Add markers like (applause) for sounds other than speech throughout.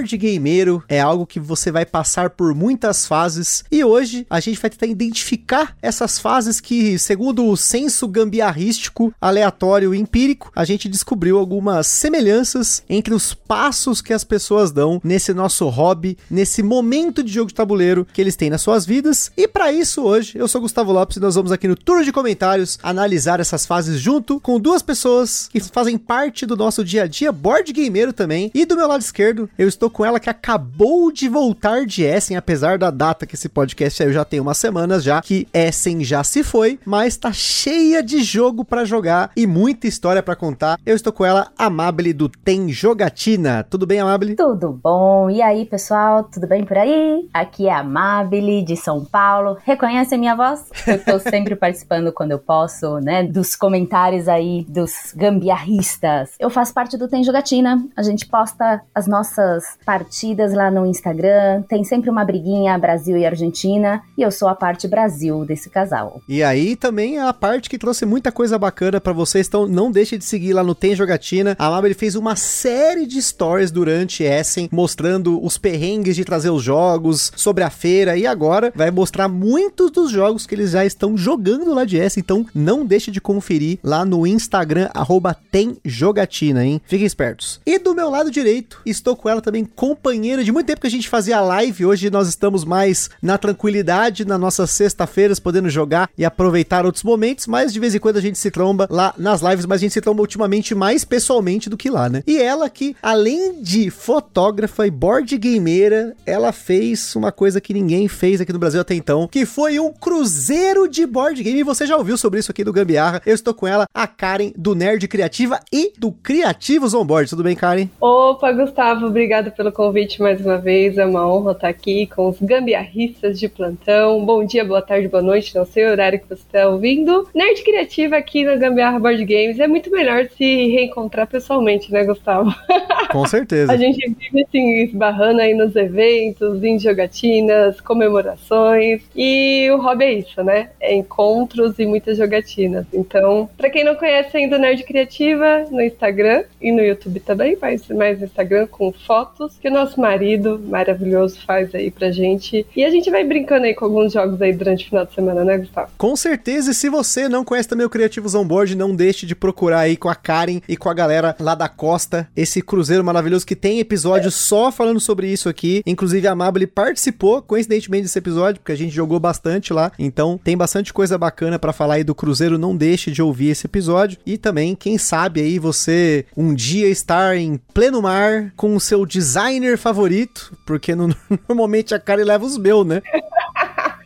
Board gameiro é algo que você vai passar por muitas fases e hoje a gente vai tentar identificar essas fases que, segundo o senso gambiarrístico, aleatório e empírico, a gente descobriu algumas semelhanças entre os passos que as pessoas dão nesse nosso hobby, nesse momento de jogo de tabuleiro que eles têm nas suas vidas. E para isso hoje, eu sou Gustavo Lopes e nós vamos aqui no turno de comentários analisar essas fases junto com duas pessoas que fazem parte do nosso dia a dia board gameiro também. E do meu lado esquerdo, eu estou com ela que acabou de voltar de Essen, apesar da data que esse podcast saiu já tem umas semanas já, que Essen já se foi, mas tá cheia de jogo para jogar e muita história para contar. Eu estou com ela, Amable do Tem Jogatina. Tudo bem, Amable? Tudo bom. E aí, pessoal, tudo bem por aí? Aqui é a Amable de São Paulo. Reconhece a minha voz? Eu tô (laughs) sempre participando quando eu posso, né, dos comentários aí dos gambiarristas. Eu faço parte do Tem Jogatina. A gente posta as nossas partidas lá no Instagram. Tem sempre uma briguinha Brasil e Argentina. E eu sou a parte Brasil desse casal. E aí também é a parte que trouxe muita coisa bacana para vocês. Então não deixe de seguir lá no Tem Jogatina. A Mabel fez uma série de stories durante Essen mostrando os perrengues de trazer os jogos, sobre a feira. E agora vai mostrar muitos dos jogos que eles já estão jogando lá de Essen. Então não deixe de conferir lá no Instagram, arroba Tem Jogatina, hein? Fiquem espertos. E do meu lado direito, estou com ela também, companheira de muito tempo que a gente fazia live. Hoje nós estamos mais na tranquilidade, nas nossas sexta-feiras, podendo jogar e aproveitar outros momentos. Mas de vez em quando a gente se tromba lá nas lives, mas a gente se tromba ultimamente mais pessoalmente do que lá, né? E ela que, além de fotógrafa e board gameira, ela fez uma coisa que ninguém fez aqui no Brasil até então, que foi um cruzeiro de board game. E você já ouviu sobre isso aqui do Gambiarra. Eu estou com ela, a Karen, do Nerd Criativa e do Criativos On Board. Tudo bem, Karen? Opa, Gustavo, obrigado pelo convite mais uma vez. É uma honra estar aqui com os gambiarristas de plantão. Bom dia, boa tarde, boa noite, não sei o horário que você está ouvindo. Nerd Criativa aqui na Gambiarra Board Games. É muito melhor se reencontrar pessoalmente, né, Gustavo? (laughs) Com certeza. a gente vive assim, esbarrando aí nos eventos, em jogatinas, comemorações. E o hobby é isso, né? É encontros e muitas jogatinas. Então, para quem não conhece ainda o Nerd Criativa, no Instagram e no YouTube também, mas mais no Instagram com fotos que o nosso marido maravilhoso faz aí pra gente. E a gente vai brincando aí com alguns jogos aí durante o final de semana, né, Gustavo? Com certeza, e se você não conhece também o Criativos On Board, não deixe de procurar aí com a Karen e com a galera lá da Costa, esse cruzeiro maravilhoso que tem episódio é. só falando sobre isso aqui. Inclusive a Mabel participou, coincidentemente, desse episódio, porque a gente jogou bastante lá. Então tem bastante coisa bacana para falar aí do cruzeiro, não deixe de ouvir esse episódio. E também, quem sabe aí você um dia estar em pleno mar com o seu designer favorito, porque no, (laughs) normalmente a Karen leva os meus, né?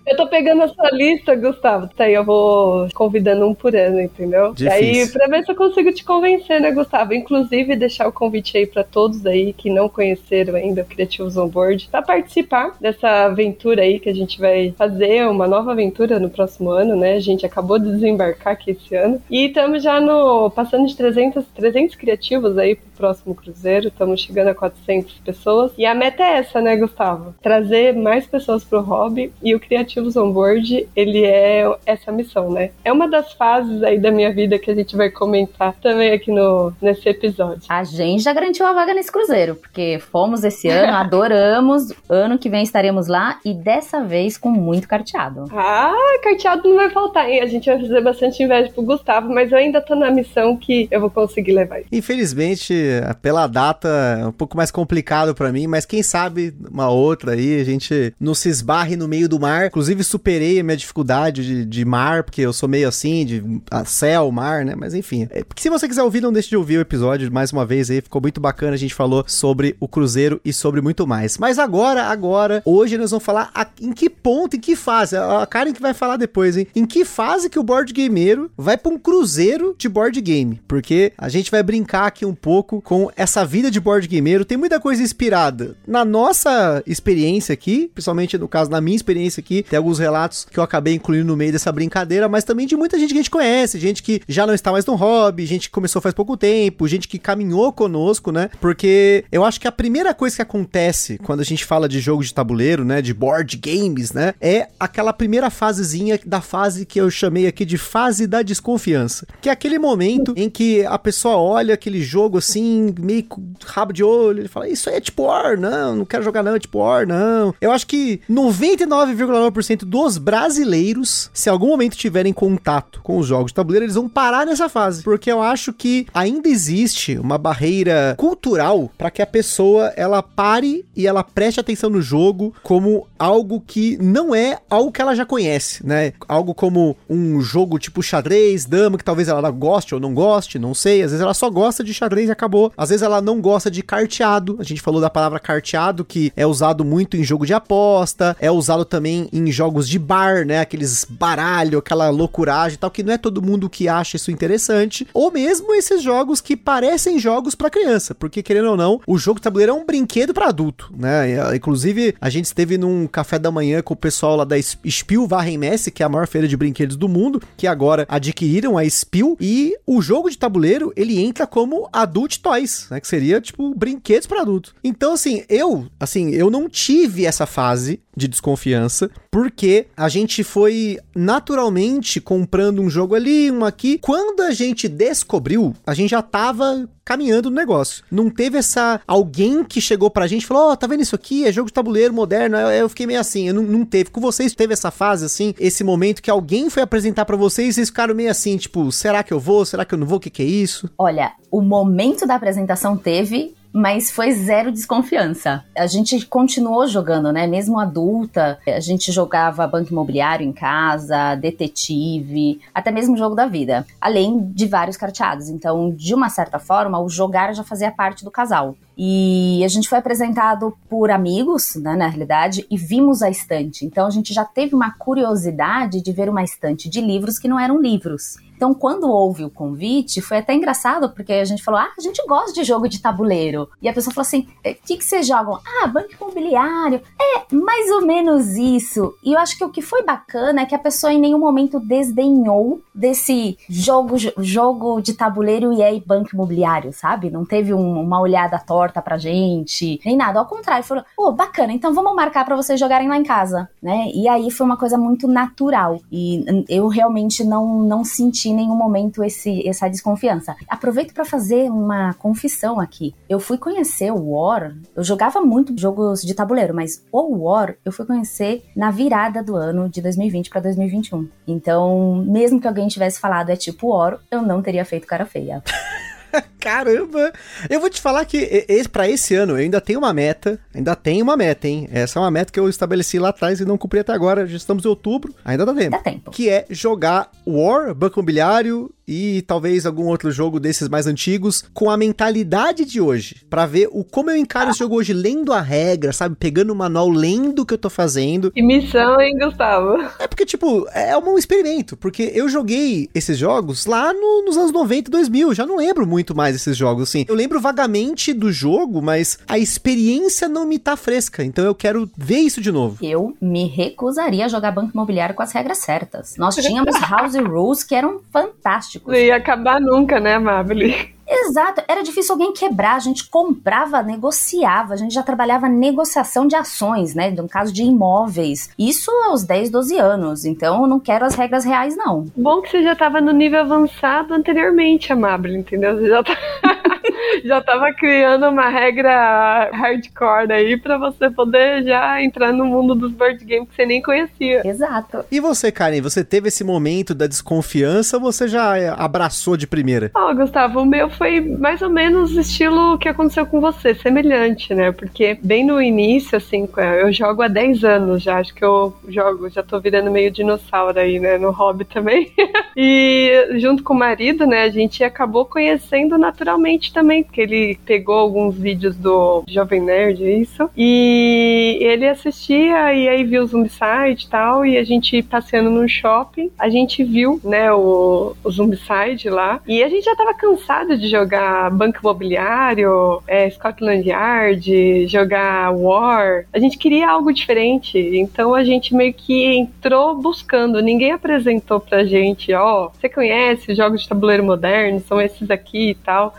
Eu tô pegando a sua lista, Gustavo. Tá aí, eu vou convidando um por ano, entendeu? Difícil. E aí, pra ver se eu consigo te convencer, né, Gustavo? Inclusive, deixar o convite aí pra todos aí que não conheceram ainda o Criativos On Board pra participar dessa aventura aí que a gente vai fazer, uma nova aventura no próximo ano, né? A gente acabou de desembarcar aqui esse ano. E estamos já no passando de 300, 300 criativos aí pro próximo cruzeiro. Estamos chegando a 400 pessoas. E a meta é essa, né, Gustavo? Trazer mais pessoas pro hobby e o Criativo Ativos On Board, ele é essa missão, né? É uma das fases aí da minha vida que a gente vai comentar também aqui no, nesse episódio. A gente já garantiu a vaga nesse cruzeiro, porque fomos esse ano, (laughs) adoramos. Ano que vem estaremos lá e dessa vez com muito carteado. Ah, carteado não vai faltar, hein? A gente vai fazer bastante inveja pro Gustavo, mas eu ainda tô na missão que eu vou conseguir levar isso. Infelizmente, pela data, é um pouco mais complicado para mim, mas quem sabe uma outra aí, a gente não se esbarre no meio do mar. Inclusive, superei a minha dificuldade de, de mar, porque eu sou meio assim, de a céu, mar, né? Mas enfim. É, se você quiser ouvir, não deixe de ouvir o episódio mais uma vez aí. Ficou muito bacana. A gente falou sobre o Cruzeiro e sobre muito mais. Mas agora, agora, hoje nós vamos falar a, em que ponto, em que fase. A Karen que vai falar depois, hein? Em que fase que o board gameiro vai pra um cruzeiro de board game? Porque a gente vai brincar aqui um pouco com essa vida de board gameiro. Tem muita coisa inspirada na nossa experiência aqui, principalmente no caso, na minha experiência aqui Tem alguns relatos que eu acabei incluindo no meio dessa brincadeira, mas também de muita gente que a gente conhece, gente que já não está mais no hobby, gente que começou faz pouco tempo, gente que caminhou conosco, né? Porque eu acho que a primeira coisa que acontece quando a gente fala de jogo de tabuleiro, né, de board games, né, é aquela primeira fasezinha da fase que eu chamei aqui de fase da desconfiança, que é aquele momento em que a pessoa olha aquele jogo assim, meio rabo de olho, ele fala: "Isso aí é tipo War, não, não quero jogar não, é tipo War, não". Eu acho que 99,9% dos brasileiros, se algum momento tiverem contato com os jogos de tabuleiro, eles vão parar nessa fase, porque eu acho que ainda existe uma barreira cultural para que a pessoa ela pare e ela preste atenção no jogo como algo que não é algo que ela já conhece, né? Algo como um jogo tipo xadrez, dama, que talvez ela goste ou não goste, não sei. Às vezes ela só gosta de xadrez e acabou. Às vezes ela não gosta de carteado. A gente falou da palavra carteado, que é usado muito em jogo de aposta, é usado também em jogos de bar, né? Aqueles baralho, aquela loucuragem e tal, que não é todo mundo que acha isso interessante. Ou mesmo esses jogos que parecem jogos para criança, porque querendo ou não, o jogo de tabuleiro é um brinquedo para adulto, né? Inclusive, a gente esteve num café da manhã com o pessoal lá da Spiel Warenmesse, que é a maior feira de brinquedos do mundo, que agora adquiriram a Spiel, e o jogo de tabuleiro, ele entra como adult toys, né? Que seria, tipo, brinquedos para adulto. Então, assim, eu, assim, eu não tive essa fase de desconfiança, porque a gente foi naturalmente comprando um jogo ali, um aqui. Quando a gente descobriu, a gente já tava caminhando no negócio. Não teve essa alguém que chegou pra gente e falou: Ó, oh, tá vendo isso aqui? É jogo de tabuleiro moderno. Eu, eu fiquei meio assim. Eu não, não, teve. Com vocês teve essa fase assim, esse momento que alguém foi apresentar para vocês e vocês ficaram meio assim, tipo, será que eu vou? Será que eu não vou? O que, que é isso? Olha, o momento da apresentação teve, mas foi zero desconfiança. A gente continuou jogando, né? Mesmo adulta, a gente jogava banco imobiliário em casa, detetive, até mesmo jogo da vida, além de vários carteados. Então, de uma certa forma, o jogar já fazia parte do casal. E a gente foi apresentado por amigos, né, na realidade, e vimos a estante. Então a gente já teve uma curiosidade de ver uma estante de livros que não eram livros. Então, quando houve o convite, foi até engraçado, porque a gente falou: ah, a gente gosta de jogo de tabuleiro. E a pessoa falou assim: o é, que, que vocês jogam? Ah, banco imobiliário. É, mais ou menos isso. E eu acho que o que foi bacana é que a pessoa em nenhum momento desdenhou desse jogo, jogo de tabuleiro e aí banco imobiliário, sabe? Não teve um, uma olhada torta pra gente, nem nada. Ao contrário, falou: pô, oh, bacana, então vamos marcar para vocês jogarem lá em casa, né? E aí foi uma coisa muito natural. E eu realmente não, não senti em nenhum momento esse, essa desconfiança. Aproveito para fazer uma confissão aqui. Eu fui conhecer o War, eu jogava muito jogos de tabuleiro, mas o War eu fui conhecer na virada do ano de 2020 para 2021. Então, mesmo que alguém tivesse falado é tipo War, eu não teria feito cara feia. (laughs) (laughs) Caramba! Eu vou te falar que para esse ano eu ainda tenho uma meta, ainda tenho uma meta, hein? Essa é uma meta que eu estabeleci lá atrás e não cumpri até agora. Já estamos em outubro, ainda dá tempo. Dá tempo. Que é jogar War, Banco Imobiliário e talvez algum outro jogo desses mais antigos com a mentalidade de hoje, para ver o como eu encaro esse jogo hoje lendo a regra, sabe, pegando o manual, lendo o que eu tô fazendo. Que missão, hein, Gustavo? É porque tipo, é um experimento, porque eu joguei esses jogos lá no, nos anos 90 e 2000, já não lembro muito mais desses jogos assim. Eu lembro vagamente do jogo, mas a experiência não me tá fresca, então eu quero ver isso de novo. Eu me recusaria a jogar banco imobiliário com as regras certas. Nós tínhamos (laughs) house rules que eram fantásticos fantásticos. Não ia acabar nunca, né, Mabel? Exato, era difícil alguém quebrar, a gente comprava, negociava, a gente já trabalhava negociação de ações, né? No caso de imóveis. Isso aos 10, 12 anos, então eu não quero as regras reais, não. Bom que você já estava no nível avançado anteriormente, Amable, entendeu? Você já tá... (laughs) (laughs) já tava criando uma regra hardcore aí para você poder já entrar no mundo dos board games que você nem conhecia. Exato. E você, Karen, você teve esse momento da desconfiança ou você já abraçou de primeira? Ó, oh, Gustavo, o meu foi mais ou menos o estilo que aconteceu com você, semelhante, né? Porque bem no início, assim, eu jogo há 10 anos já, acho que eu jogo, já tô virando meio dinossauro aí, né, no hobby também. (laughs) e junto com o marido, né, a gente acabou conhecendo naturalmente também, porque ele pegou alguns vídeos do Jovem Nerd, é isso, e ele assistia e aí viu o Zombicide e tal, e a gente passeando no shopping, a gente viu, né, o, o Zombicide lá, e a gente já tava cansado de jogar Banco Imobiliário, é, Scotland Yard, jogar War, a gente queria algo diferente, então a gente meio que entrou buscando, ninguém apresentou pra gente, ó, oh, você conhece jogos de tabuleiro moderno, são esses aqui e tal.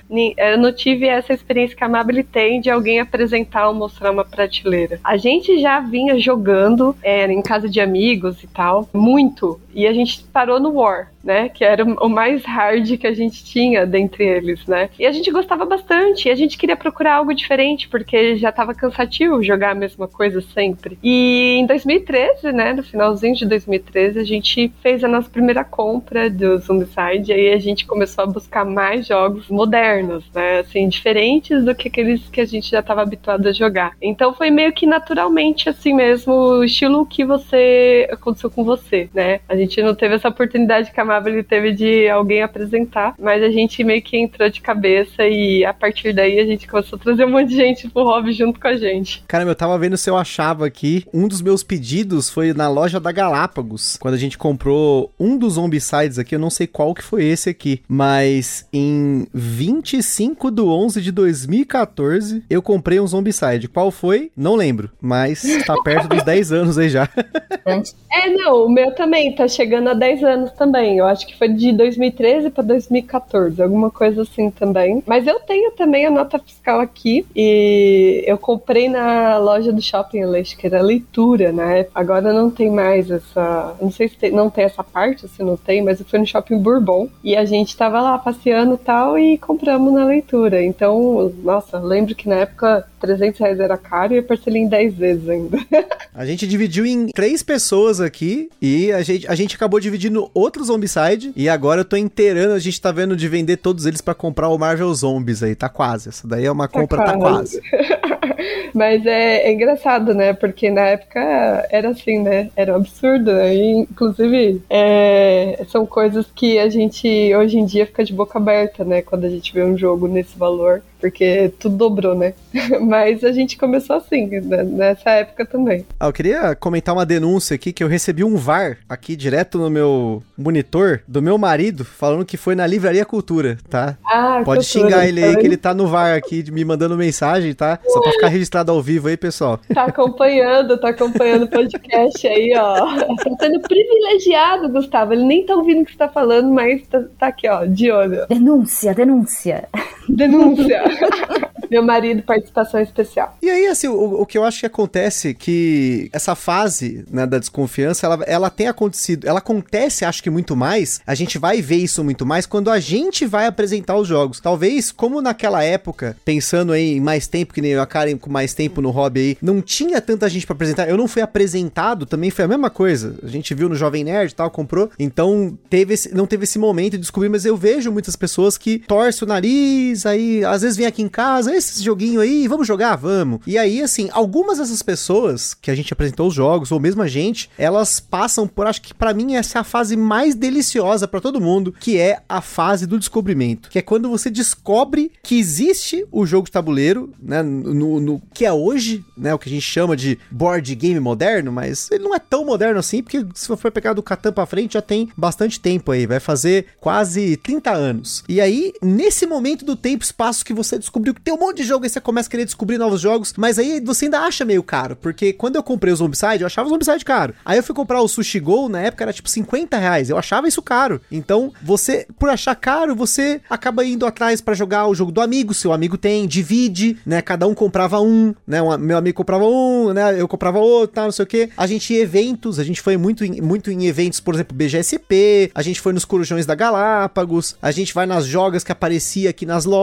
Não tive essa experiência que a Mabel tem de alguém apresentar ou mostrar uma prateleira. A gente já vinha jogando é, em casa de amigos e tal, muito, e a gente parou no War né? Que era o mais hard que a gente tinha dentre eles, né? E a gente gostava bastante, e a gente queria procurar algo diferente, porque já estava cansativo jogar a mesma coisa sempre. E em 2013, né, no finalzinho de 2013, a gente fez a nossa primeira compra do Zombicide, e aí a gente começou a buscar mais jogos modernos, né? Assim, diferentes do que aqueles que a gente já estava habituado a jogar. Então foi meio que naturalmente assim mesmo, o estilo que você aconteceu com você, né? A gente não teve essa oportunidade que a ele teve de alguém apresentar, mas a gente meio que entrou de cabeça e a partir daí a gente começou a trazer um monte de gente pro hobby junto com a gente. Cara, eu tava vendo se eu achava aqui. Um dos meus pedidos foi na loja da Galápagos, quando a gente comprou um dos zombicides aqui, eu não sei qual que foi esse aqui, mas em 25 do 11 de 2014 eu comprei um zombicide. Qual foi? Não lembro, mas tá (laughs) perto dos 10 anos aí já. (laughs) é, não, o meu também tá chegando a 10 anos também. Eu acho que foi de 2013 para 2014, alguma coisa assim também. Mas eu tenho também a nota fiscal aqui e eu comprei na loja do shopping, acho que era leitura, né? Agora não tem mais essa. Não sei se tem, não tem essa parte, se não tem, mas eu fui no shopping Bourbon e a gente tava lá passeando e tal e compramos na leitura. Então, nossa, lembro que na época 300 reais era caro e eu parcelei em 10 vezes ainda. (laughs) a gente dividiu em três pessoas aqui e a gente, a gente acabou dividindo outros zombicides e agora eu tô inteirando, a gente tá vendo de vender todos eles para comprar o Marvel Zombies aí, tá quase. Essa daí é uma tá compra, quase. Tá quase. (laughs) Mas é, é, engraçado, né? Porque na época era assim, né? Era um absurdo. Né? E, inclusive, é, são coisas que a gente hoje em dia fica de boca aberta, né? Quando a gente vê um jogo nesse valor porque tudo dobrou, né? (laughs) Mas a gente começou assim, né? nessa época também. Ah, eu queria comentar uma denúncia aqui que eu recebi um VAR aqui direto no meu monitor do meu marido falando que foi na Livraria Cultura, tá? Ah, Pode cultura, xingar ele aí que ele tá no VAR aqui me mandando mensagem, tá? Só pra ficar registrado ao vivo aí, pessoal. Tá acompanhando, tá acompanhando o podcast aí, ó. Tá sendo privilegiado, Gustavo. Ele nem tá ouvindo o que você tá falando, mas tá, tá aqui, ó, de olho. Denúncia, denúncia. Denúncia. (laughs) Meu marido, participação especial. E aí, assim, o, o que eu acho que acontece que essa fase né, da desconfiança, ela, ela tem acontecido, ela acontece, acho que muito mais, a gente vai ver isso muito mais quando a gente vai apresentar os jogos. Talvez, como naquela época, pensando aí em mais tempo, que nem eu, a Karen com mais tempo no hobby aí, não tinha tanta gente para apresentar, eu não fui apresentado, também foi a mesma coisa. A gente viu no Jovem Nerd e tal, comprou, então teve esse, não teve esse momento de descobrir, mas eu vejo muitas pessoas que torcem o nariz, aí às vezes vem aqui em casa, esse joguinho aí, vamos jogar? Vamos. E aí, assim, algumas dessas pessoas que a gente apresentou os jogos, ou mesmo a gente, elas passam por, acho que para mim essa é a fase mais deliciosa para todo mundo, que é a fase do descobrimento. Que é quando você descobre que existe o jogo de tabuleiro, né, no, no que é hoje, né, o que a gente chama de board game moderno, mas ele não é tão moderno assim, porque se for pegar do Catan pra frente, já tem bastante tempo aí, vai fazer quase 30 anos. E aí, nesse momento do tempo espaço que você descobriu que tem um monte de jogo e você começa a querer descobrir novos jogos, mas aí você ainda acha meio caro, porque quando eu comprei o Zombicide, eu achava o Zombicide caro. Aí eu fui comprar o Sushi Go, na época era tipo 50 reais, eu achava isso caro. Então, você, por achar caro, você acaba indo atrás para jogar o jogo do amigo, seu amigo tem, divide, né? Cada um comprava um, né? Um, meu amigo comprava um, né? Eu comprava outro, tal, não sei o que. A gente ia eventos, a gente foi muito em, muito em eventos, por exemplo, BGSP, a gente foi nos Corujões da Galápagos, a gente vai nas jogas que aparecia aqui nas lojas,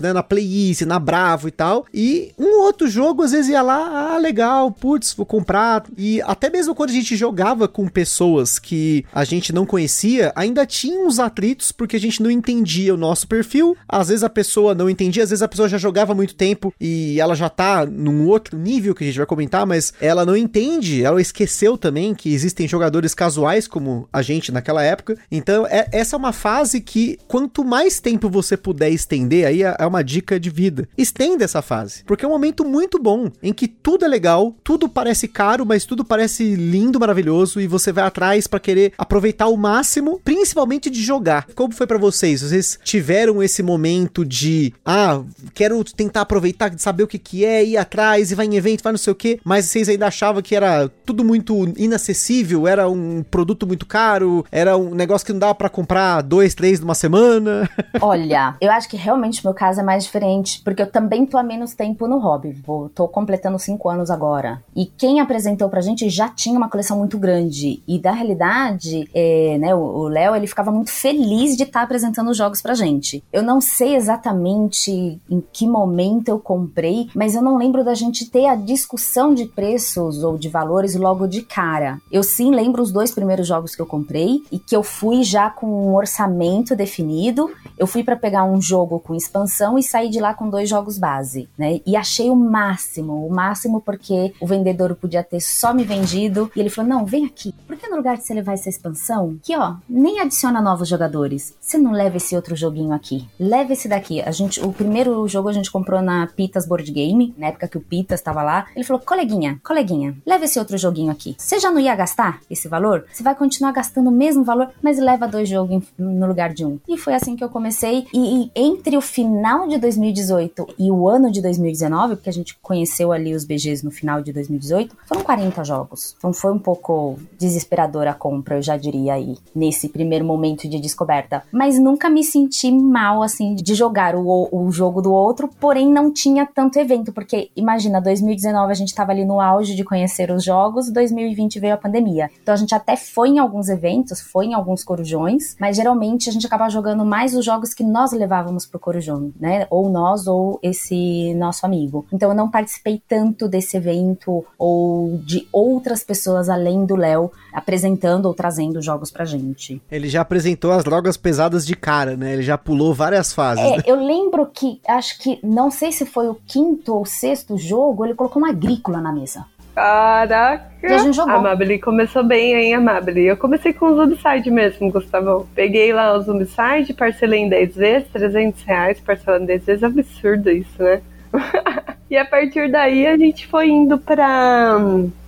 né? Na Playlist, na bravo e tal. E um outro jogo, às vezes ia lá, ah, legal, putz, vou comprar. E até mesmo quando a gente jogava com pessoas que a gente não conhecia, ainda tinha uns atritos porque a gente não entendia o nosso perfil. Às vezes a pessoa não entendia, às vezes a pessoa já jogava muito tempo e ela já tá num outro nível que a gente vai comentar, mas ela não entende, ela esqueceu também que existem jogadores casuais como a gente naquela época. Então, é, essa é uma fase que quanto mais tempo você puder estender, aí é, é uma dica de vida. Estenda essa fase, porque é um momento muito bom em que tudo é legal, tudo parece caro, mas tudo parece lindo, maravilhoso e você vai atrás para querer aproveitar o máximo, principalmente de jogar. Como foi para vocês? Vocês tiveram esse momento de, ah, quero tentar aproveitar, saber o que que é, ir atrás e vai em evento, vai não sei o que, mas vocês ainda achavam que era tudo muito inacessível, era um produto muito caro, era um negócio que não dava para comprar dois, três numa semana? (laughs) Olha, eu acho que realmente meu caso é mais diferente, porque eu também tô há menos tempo no hobby. Tô completando cinco anos agora. E quem apresentou pra gente já tinha uma coleção muito grande. E da realidade, é, né, o Léo, ele ficava muito feliz de estar tá apresentando os jogos pra gente. Eu não sei exatamente em que momento eu comprei, mas eu não lembro da gente ter a discussão de preços ou de valores logo de cara. Eu sim lembro os dois primeiros jogos que eu comprei e que eu fui já com um orçamento definido. Eu fui para pegar um jogo com expansão e saí de lá com dois jogos base, né? E achei o máximo, o máximo porque o vendedor podia ter só me vendido e ele falou: "Não, vem aqui. Por que no lugar de você levar essa expansão, que ó, nem adiciona novos jogadores, você não leva esse outro joguinho aqui? Leva esse daqui. A gente, o primeiro jogo a gente comprou na Pitas Board Game, na época que o Pitas estava lá. Ele falou: "Coleguinha, coleguinha, leva esse outro joguinho aqui. Você já não ia gastar esse valor? Você vai continuar gastando o mesmo valor, mas leva dois jogos no lugar de um. E foi assim que eu comecei. E, e, entre o final de 2018 e o ano de 2019, porque a gente conheceu ali os BGs no final de 2018, foram 40 jogos. Então foi um pouco desesperadora a compra, eu já diria aí, nesse primeiro momento de descoberta. Mas nunca me senti mal, assim, de jogar o, o jogo do outro, porém não tinha tanto evento, porque imagina, 2019 a gente tava ali no auge de conhecer os jogos, 2020 veio a pandemia. Então a gente até foi em alguns eventos, foi em alguns corujões, mas geralmente a gente acaba jogando mais os jogos que nós levávamos pro corujão, né? Ou nós ou esse nosso amigo. Então eu não participei tanto desse evento ou de outras pessoas além do Léo apresentando ou trazendo jogos pra gente. Ele já apresentou as drogas pesadas de cara, né? Ele já pulou várias fases. É, né? eu lembro que acho que não sei se foi o quinto ou sexto jogo, ele colocou uma agrícola na mesa. Caraca! E a gente jogou. Amabile começou bem, hein, Amabile? Eu comecei com os Zombicide mesmo, Gustavo. Peguei lá os Zombicide, parcelei em 10 vezes, 300 reais, parcelando em 10 vezes. Absurdo isso, né? (laughs) e a partir daí a gente foi indo pra.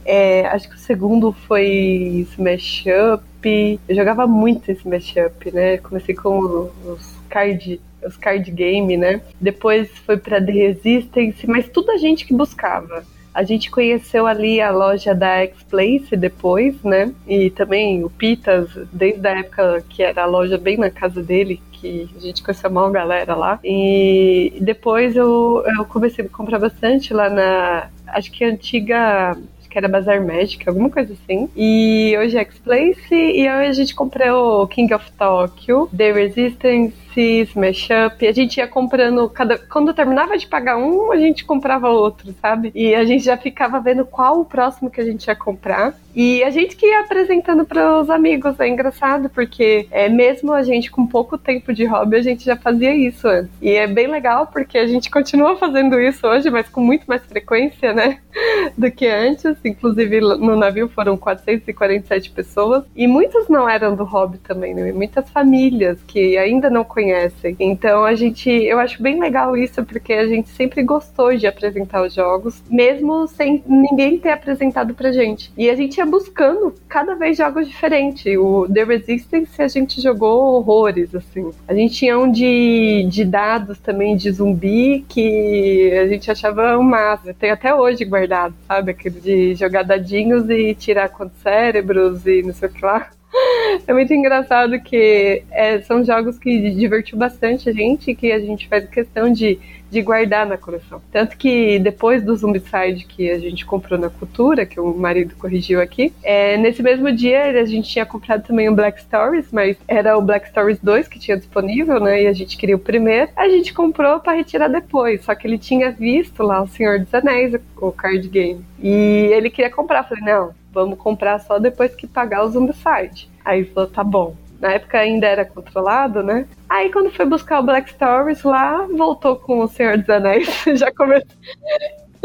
É, acho que o segundo foi Smash Up. Eu jogava muito Smash Up, né? Comecei com os card os card game, né? Depois foi para The Resistance, mas tudo a gente que buscava. A gente conheceu ali a loja da X-Place depois, né? E também o Pitas, desde a época que era a loja bem na casa dele, que a gente conheceu uma galera lá. E depois eu, eu comecei a comprar bastante lá na. Acho que antiga que era Bazar Magic, alguma coisa assim. E hoje é X-Place, e hoje a gente comprou King of Tokyo, The Resistance, Smash Up. A gente ia comprando, cada... quando terminava de pagar um, a gente comprava outro, sabe? E a gente já ficava vendo qual o próximo que a gente ia comprar. E a gente que ia apresentando para os amigos. É engraçado, porque é, mesmo a gente com pouco tempo de hobby, a gente já fazia isso antes. E é bem legal, porque a gente continua fazendo isso hoje, mas com muito mais frequência, né? (laughs) Do que antes. Inclusive, no navio foram 447 pessoas. E muitos não eram do hobby também, né? Muitas famílias que ainda não conhecem. Então, a gente. Eu acho bem legal isso, porque a gente sempre gostou de apresentar os jogos, mesmo sem ninguém ter apresentado pra gente. E a gente ia buscando cada vez jogos diferentes. O The Resistance a gente jogou horrores, assim. A gente tinha um de, de dados também de zumbi que a gente achava massa. Tem até hoje guardado, sabe? Aquele de jogar dadinhos e tirar quantos cérebros e não sei o que lá. (laughs) É muito engraçado que é, são jogos que divertiu bastante a gente, que a gente faz questão de de guardar na coleção. Tanto que depois do Zombicide que a gente comprou na Cultura, que o marido corrigiu aqui, é, nesse mesmo dia a gente tinha comprado também o Black Stories, mas era o Black Stories 2 que tinha disponível, né? E a gente queria o primeiro. A gente comprou para retirar depois, só que ele tinha visto lá o Senhor dos Anéis, o card game. E ele queria comprar. Eu falei, não, vamos comprar só depois que pagar o Zombicide. Aí falou, tá bom. Na época ainda era controlado, né? Aí quando foi buscar o Black Stories lá, voltou com o Senhor dos Anéis. (laughs) Já começou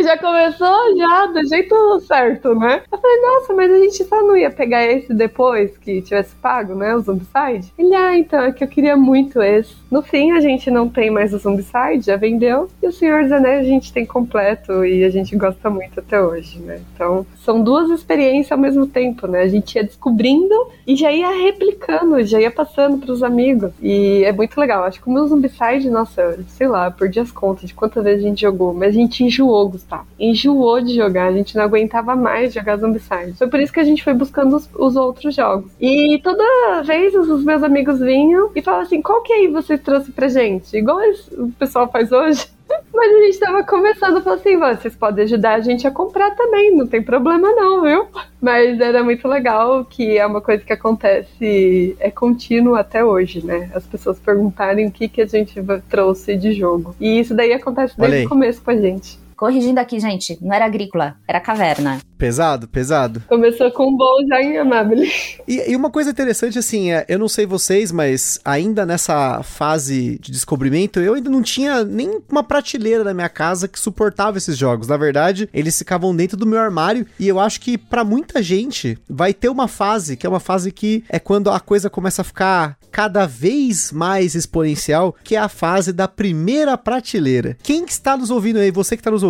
já começou já do jeito certo, né? Eu falei, nossa, mas a gente só não ia pegar esse depois que tivesse pago, né? O Zombicide. Ele, ah, então, é que eu queria muito esse. No fim, a gente não tem mais o Zombicide, já vendeu. E o Senhor dos Anéis a gente tem completo e a gente gosta muito até hoje, né? Então, são duas experiências ao mesmo tempo, né? A gente ia descobrindo e já ia replicando, já ia passando pros amigos. E é muito legal. Acho que o meu Zombicide, nossa, sei lá, perdi as contas de quantas vezes a gente jogou, mas a gente enjoou, Gustavo. Enjoou de jogar, a gente não aguentava mais jogar Zombicide. Foi por isso que a gente foi buscando os, os outros jogos. E toda vez os meus amigos vinham e falavam assim: qual que aí você trouxe pra gente? Igual o pessoal faz hoje. (laughs) Mas a gente tava começando a falar assim, vocês podem ajudar a gente a comprar também, não tem problema não, viu? Mas era muito legal que é uma coisa que acontece, é contínuo até hoje, né? As pessoas perguntarem o que, que a gente trouxe de jogo. E isso daí acontece desde o começo com a gente. Corrigindo aqui, gente, não era agrícola, era caverna. Pesado, pesado. Começou com um bom já em Amable. E, e, uma coisa interessante, assim, é, eu não sei vocês, mas ainda nessa fase de descobrimento, eu ainda não tinha nem uma prateleira na minha casa que suportava esses jogos. Na verdade, eles ficavam dentro do meu armário e eu acho que para muita gente vai ter uma fase, que é uma fase que é quando a coisa começa a ficar cada vez mais exponencial, que é a fase da primeira prateleira. Quem está nos ouvindo aí, você que está nos ouvindo,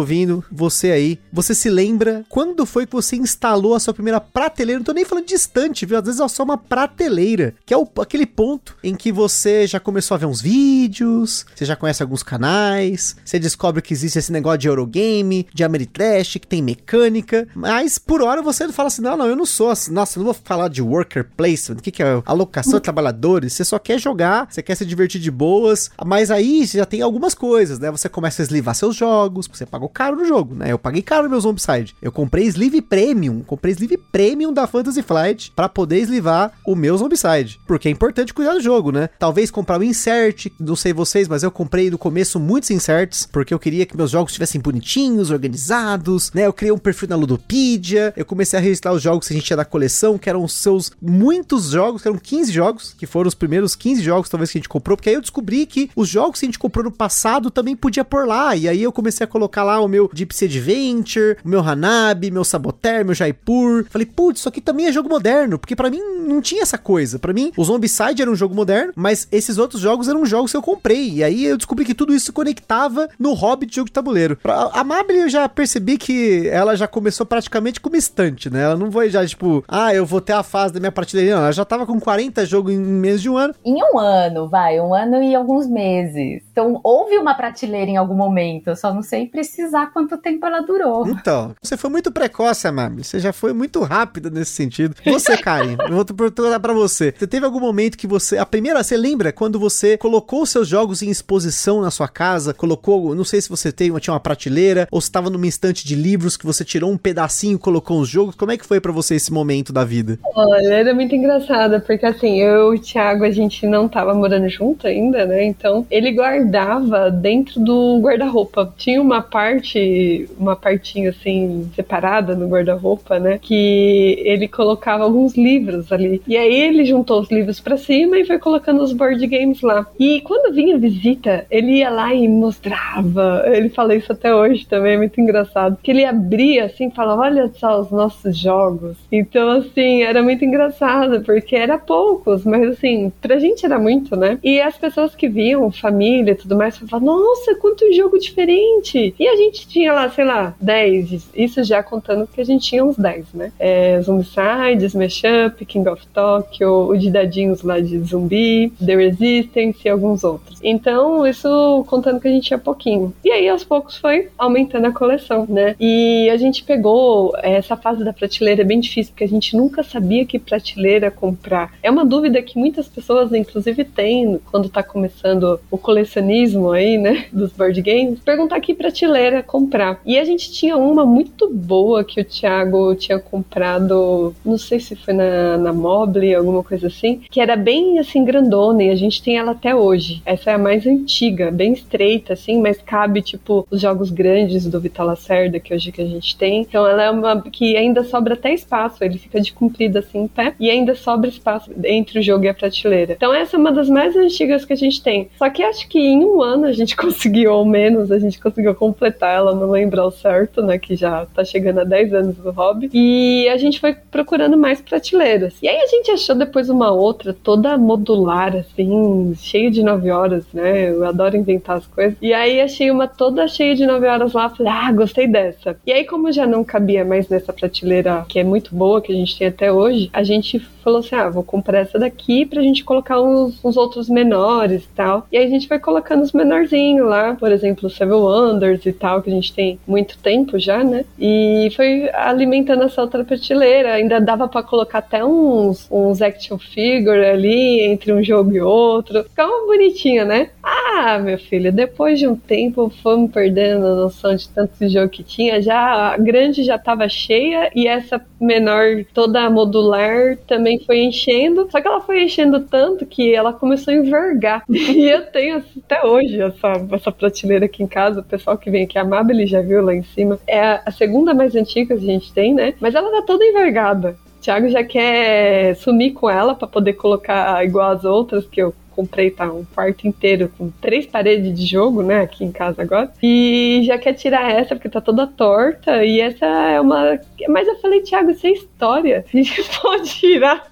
você aí, você se lembra quando foi que você instalou a sua primeira prateleira? Não tô nem falando distante, viu? Às vezes é só uma prateleira, que é o, aquele ponto em que você já começou a ver uns vídeos, você já conhece alguns canais, você descobre que existe esse negócio de Eurogame, de Ameritrash, que tem mecânica, mas por hora você fala assim: não, não, eu não sou assim, nossa, eu não vou falar de worker placement, o que, que é alocação de trabalhadores você só quer jogar, você quer se divertir de boas, mas aí já tem algumas coisas, né? Você começa a eslivar seus jogos, você pagou caro no jogo, né? Eu paguei caro no meu Zombicide. Eu comprei Sleeve Premium, comprei Sleeve Premium da Fantasy Flight para poder eslivar o meu Zombicide, porque é importante cuidar do jogo, né? Talvez comprar um insert, não sei vocês, mas eu comprei no começo muitos inserts, porque eu queria que meus jogos estivessem bonitinhos, organizados, né? Eu criei um perfil na Ludopedia, eu comecei a registrar os jogos que a gente tinha da coleção, que eram seus muitos jogos, que eram 15 jogos, que foram os primeiros 15 jogos, talvez, que a gente comprou, porque aí eu descobri que os jogos que a gente comprou no passado também podia pôr lá. E aí eu comecei a colocar lá o meu Sea Adventure, o meu Hanabi, meu Saboteur, meu Jaipur. Falei, putz, isso aqui também é jogo moderno, porque para mim não tinha essa coisa. para mim, o Zombicide era um jogo moderno, mas esses outros jogos eram jogos que eu comprei. E aí eu descobri que tudo isso se conectava no hobby de jogo de tabuleiro. Pra, a Mabel eu já percebi que ela já começou praticamente como estante, né? Ela não foi já, tipo, ah, eu vou ter a fase da minha prateleira. Não, ela já tava com 40 jogos em menos de um ano. Em um ano, vai, um ano e alguns meses. Então, houve uma prateleira em algum momento, eu só não sei precisar quanto tempo ela durou. Então, você foi muito precoce, Amami. Você já foi muito rápida nesse sentido. Você, Karen, eu vou perguntar pra você. Você teve algum momento que você. A primeira, você lembra quando você colocou os seus jogos em exposição na sua casa? Colocou, não sei se você tem, tinha uma prateleira, ou se estava numa estante de livros que você tirou um pedacinho e colocou os jogos. Como é que foi para você esse momento da vida? Olha, era muito engraçado, porque assim, eu e o Thiago, a gente não tava morando junto ainda, né? Então ele guardava dentro do guarda-roupa. Tinha uma parte, uma partinha assim, separada no guarda-roupa, né? Que ele colocava alguns livros ali. E aí ele juntou os livros para cima e foi colocando os board games lá. E quando vinha visita, ele ia lá e mostrava. Ele fala isso até hoje também, é muito engraçado. Que ele abria assim e falava: Olha só os nossos jogos. Então, assim, era muito engraçado, porque era poucos, mas assim, pra gente era muito, né? E as pessoas que viam, família e tudo mais, falavam, nossa, quanto jogo diferente! E a gente tinha lá, sei lá, 10, isso já contando que a gente tinha uns 10, né? É, Zombicide, Smash Up, King of Tokyo, o de dadinhos lá de zumbi, The Resistance e alguns outros. Então, isso contando que a gente tinha pouquinho. E aí, aos poucos, foi aumentando a coleção, né? E a gente pegou essa fase da prateleira é bem difícil, porque a gente nunca sabia que prateleira comprar. É uma dúvida que muitas pessoas, inclusive, têm quando tá começando o colecionismo aí, né? (laughs) Dos board games. Perguntar que prateleira comprar. E a gente tinha uma muito boa que o Thiago tinha comprado, não sei se foi na, na Mobile, alguma coisa assim, que era bem assim grandona e a gente tem ela até hoje. Essa é a mais antiga, bem estreita assim, mas cabe tipo os jogos grandes do Vital Lacerda que hoje que a gente tem. Então ela é uma que ainda sobra até espaço, ele fica de comprido assim em pé e ainda sobra espaço entre o jogo e a prateleira. Então essa é uma das mais antigas que a gente tem. Só que acho que em um ano a gente (laughs) conseguiu, ou menos, a gente conseguiu completar ela, não lembro ao certo, né? Que já tá chegando a 10 anos do hobby. E a gente foi procurando mais prateleiras. E aí a gente achou depois uma outra, toda modular, assim, cheia de 9 horas, né? Eu adoro inventar as coisas. E aí achei uma toda cheia de 9 horas lá, falei, ah, gostei dessa. E aí, como já não cabia mais nessa prateleira que é muito boa, que a gente tem até hoje, a gente falou assim: ah, vou comprar essa daqui pra gente colocar uns, uns outros menores e tal. E aí a gente vai colocando os menorzinhos lá, por exemplo, Seven Wonders e tal, que a gente tem muito tempo já, né? E foi alimentando essa outra prateleira. Ainda dava para colocar até uns, uns action figure ali entre um jogo e outro. Ficava bonitinho, né? Ah, meu filho, depois de um tempo fomos perdendo a noção de tanto jogo que tinha. Já a grande já tava cheia e essa menor toda modular também foi enchendo. Só que ela foi enchendo tanto que ela começou a envergar. (laughs) E eu tenho até hoje essa, essa prateleira aqui em casa. O pessoal que vem aqui, a Mabel já viu lá em cima. É a segunda mais antiga que a gente tem, né? Mas ela tá toda envergada. O Thiago já quer sumir com ela para poder colocar igual as outras que eu comprei tá um quarto inteiro com três paredes de jogo, né, aqui em casa agora. E já quer tirar essa porque tá toda torta e essa é uma, mas eu falei, Thiago, isso é história. A gente (laughs) pode tirar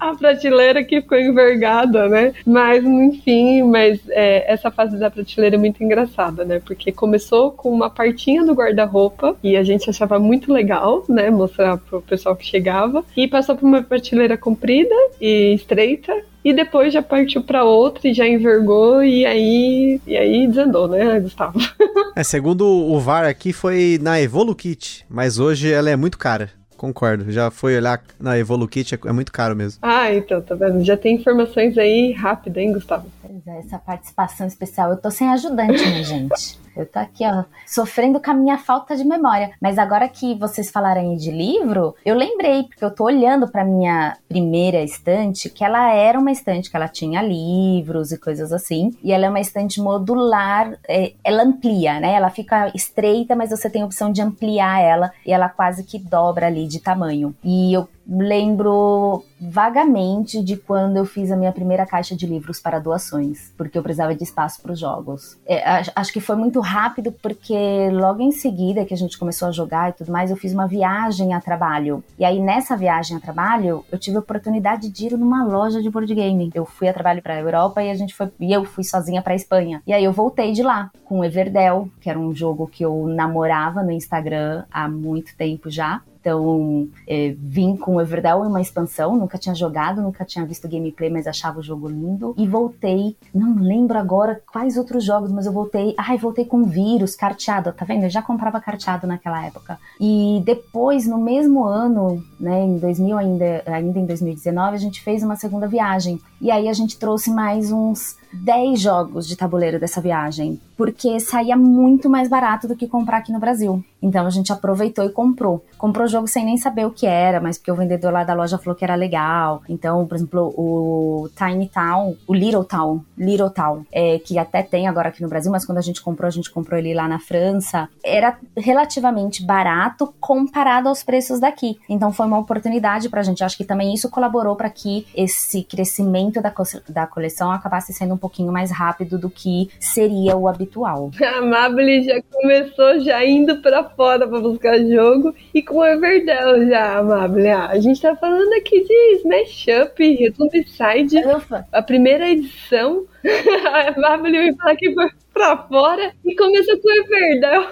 a prateleira que ficou envergada, né? Mas enfim, mas é, essa fase da prateleira é muito engraçada, né? Porque começou com uma partinha do guarda-roupa e a gente achava muito legal, né, mostrar pro pessoal que chegava e passou por uma prateleira comprida e estreita e depois já partiu para outra e já envergou e aí e aí desandou, né, Gustavo? (laughs) é, segundo o VAR aqui foi na Evolukit, mas hoje ela é muito cara. Concordo, já foi olhar na Evolukit, é, é muito caro mesmo. Ah, então, tá vendo? Já tem informações aí rápidas, hein, Gustavo? Essa participação especial. Eu tô sem ajudante, minha gente. Eu tô aqui, ó, sofrendo com a minha falta de memória. Mas agora que vocês falaram de livro, eu lembrei, porque eu tô olhando pra minha primeira estante, que ela era uma estante que ela tinha livros e coisas assim. E ela é uma estante modular, é, ela amplia, né? Ela fica estreita, mas você tem a opção de ampliar ela e ela quase que dobra ali de tamanho. E eu lembro vagamente de quando eu fiz a minha primeira caixa de livros para doações, porque eu precisava de espaço para os jogos. É, acho que foi muito rápido, porque logo em seguida que a gente começou a jogar e tudo mais, eu fiz uma viagem a trabalho. E aí, nessa viagem a trabalho, eu tive a oportunidade de ir numa loja de board game. Eu fui a trabalho para a Europa e a gente foi. E eu fui sozinha para Espanha. E aí eu voltei de lá com Everdell, que era um jogo que eu namorava no Instagram há muito tempo já. Então, é, vim com Everdell em uma expansão, nunca tinha jogado, nunca tinha visto gameplay, mas achava o jogo lindo. E voltei, não lembro agora quais outros jogos, mas eu voltei. Ai, voltei com vírus, carteado, tá vendo? Eu já comprava carteado naquela época. E depois, no mesmo ano, né, em 2000 ainda, ainda em 2019, a gente fez uma segunda viagem. E aí a gente trouxe mais uns 10 jogos de tabuleiro dessa viagem, porque saía muito mais barato do que comprar aqui no Brasil. Então a gente aproveitou e comprou. Comprou o jogo sem nem saber o que era, mas porque o vendedor lá da loja falou que era legal. Então, por exemplo, o Tiny Town, o Little Town, Little Town, é, que até tem agora aqui no Brasil, mas quando a gente comprou, a gente comprou ele lá na França, era relativamente barato comparado aos preços daqui. Então foi uma oportunidade pra gente. Acho que também isso colaborou para que esse crescimento da, co da coleção acabasse sendo um pouquinho mais rápido do que seria o habitual. (laughs) A Mabel já começou já indo para fora para buscar jogo e com o Everdell já, Mabel. Ah, a gente tá falando aqui de Smash Up, Zombicide, a primeira edição. (laughs) a Mabel ia falar que foi pra fora e começou com o Everdell.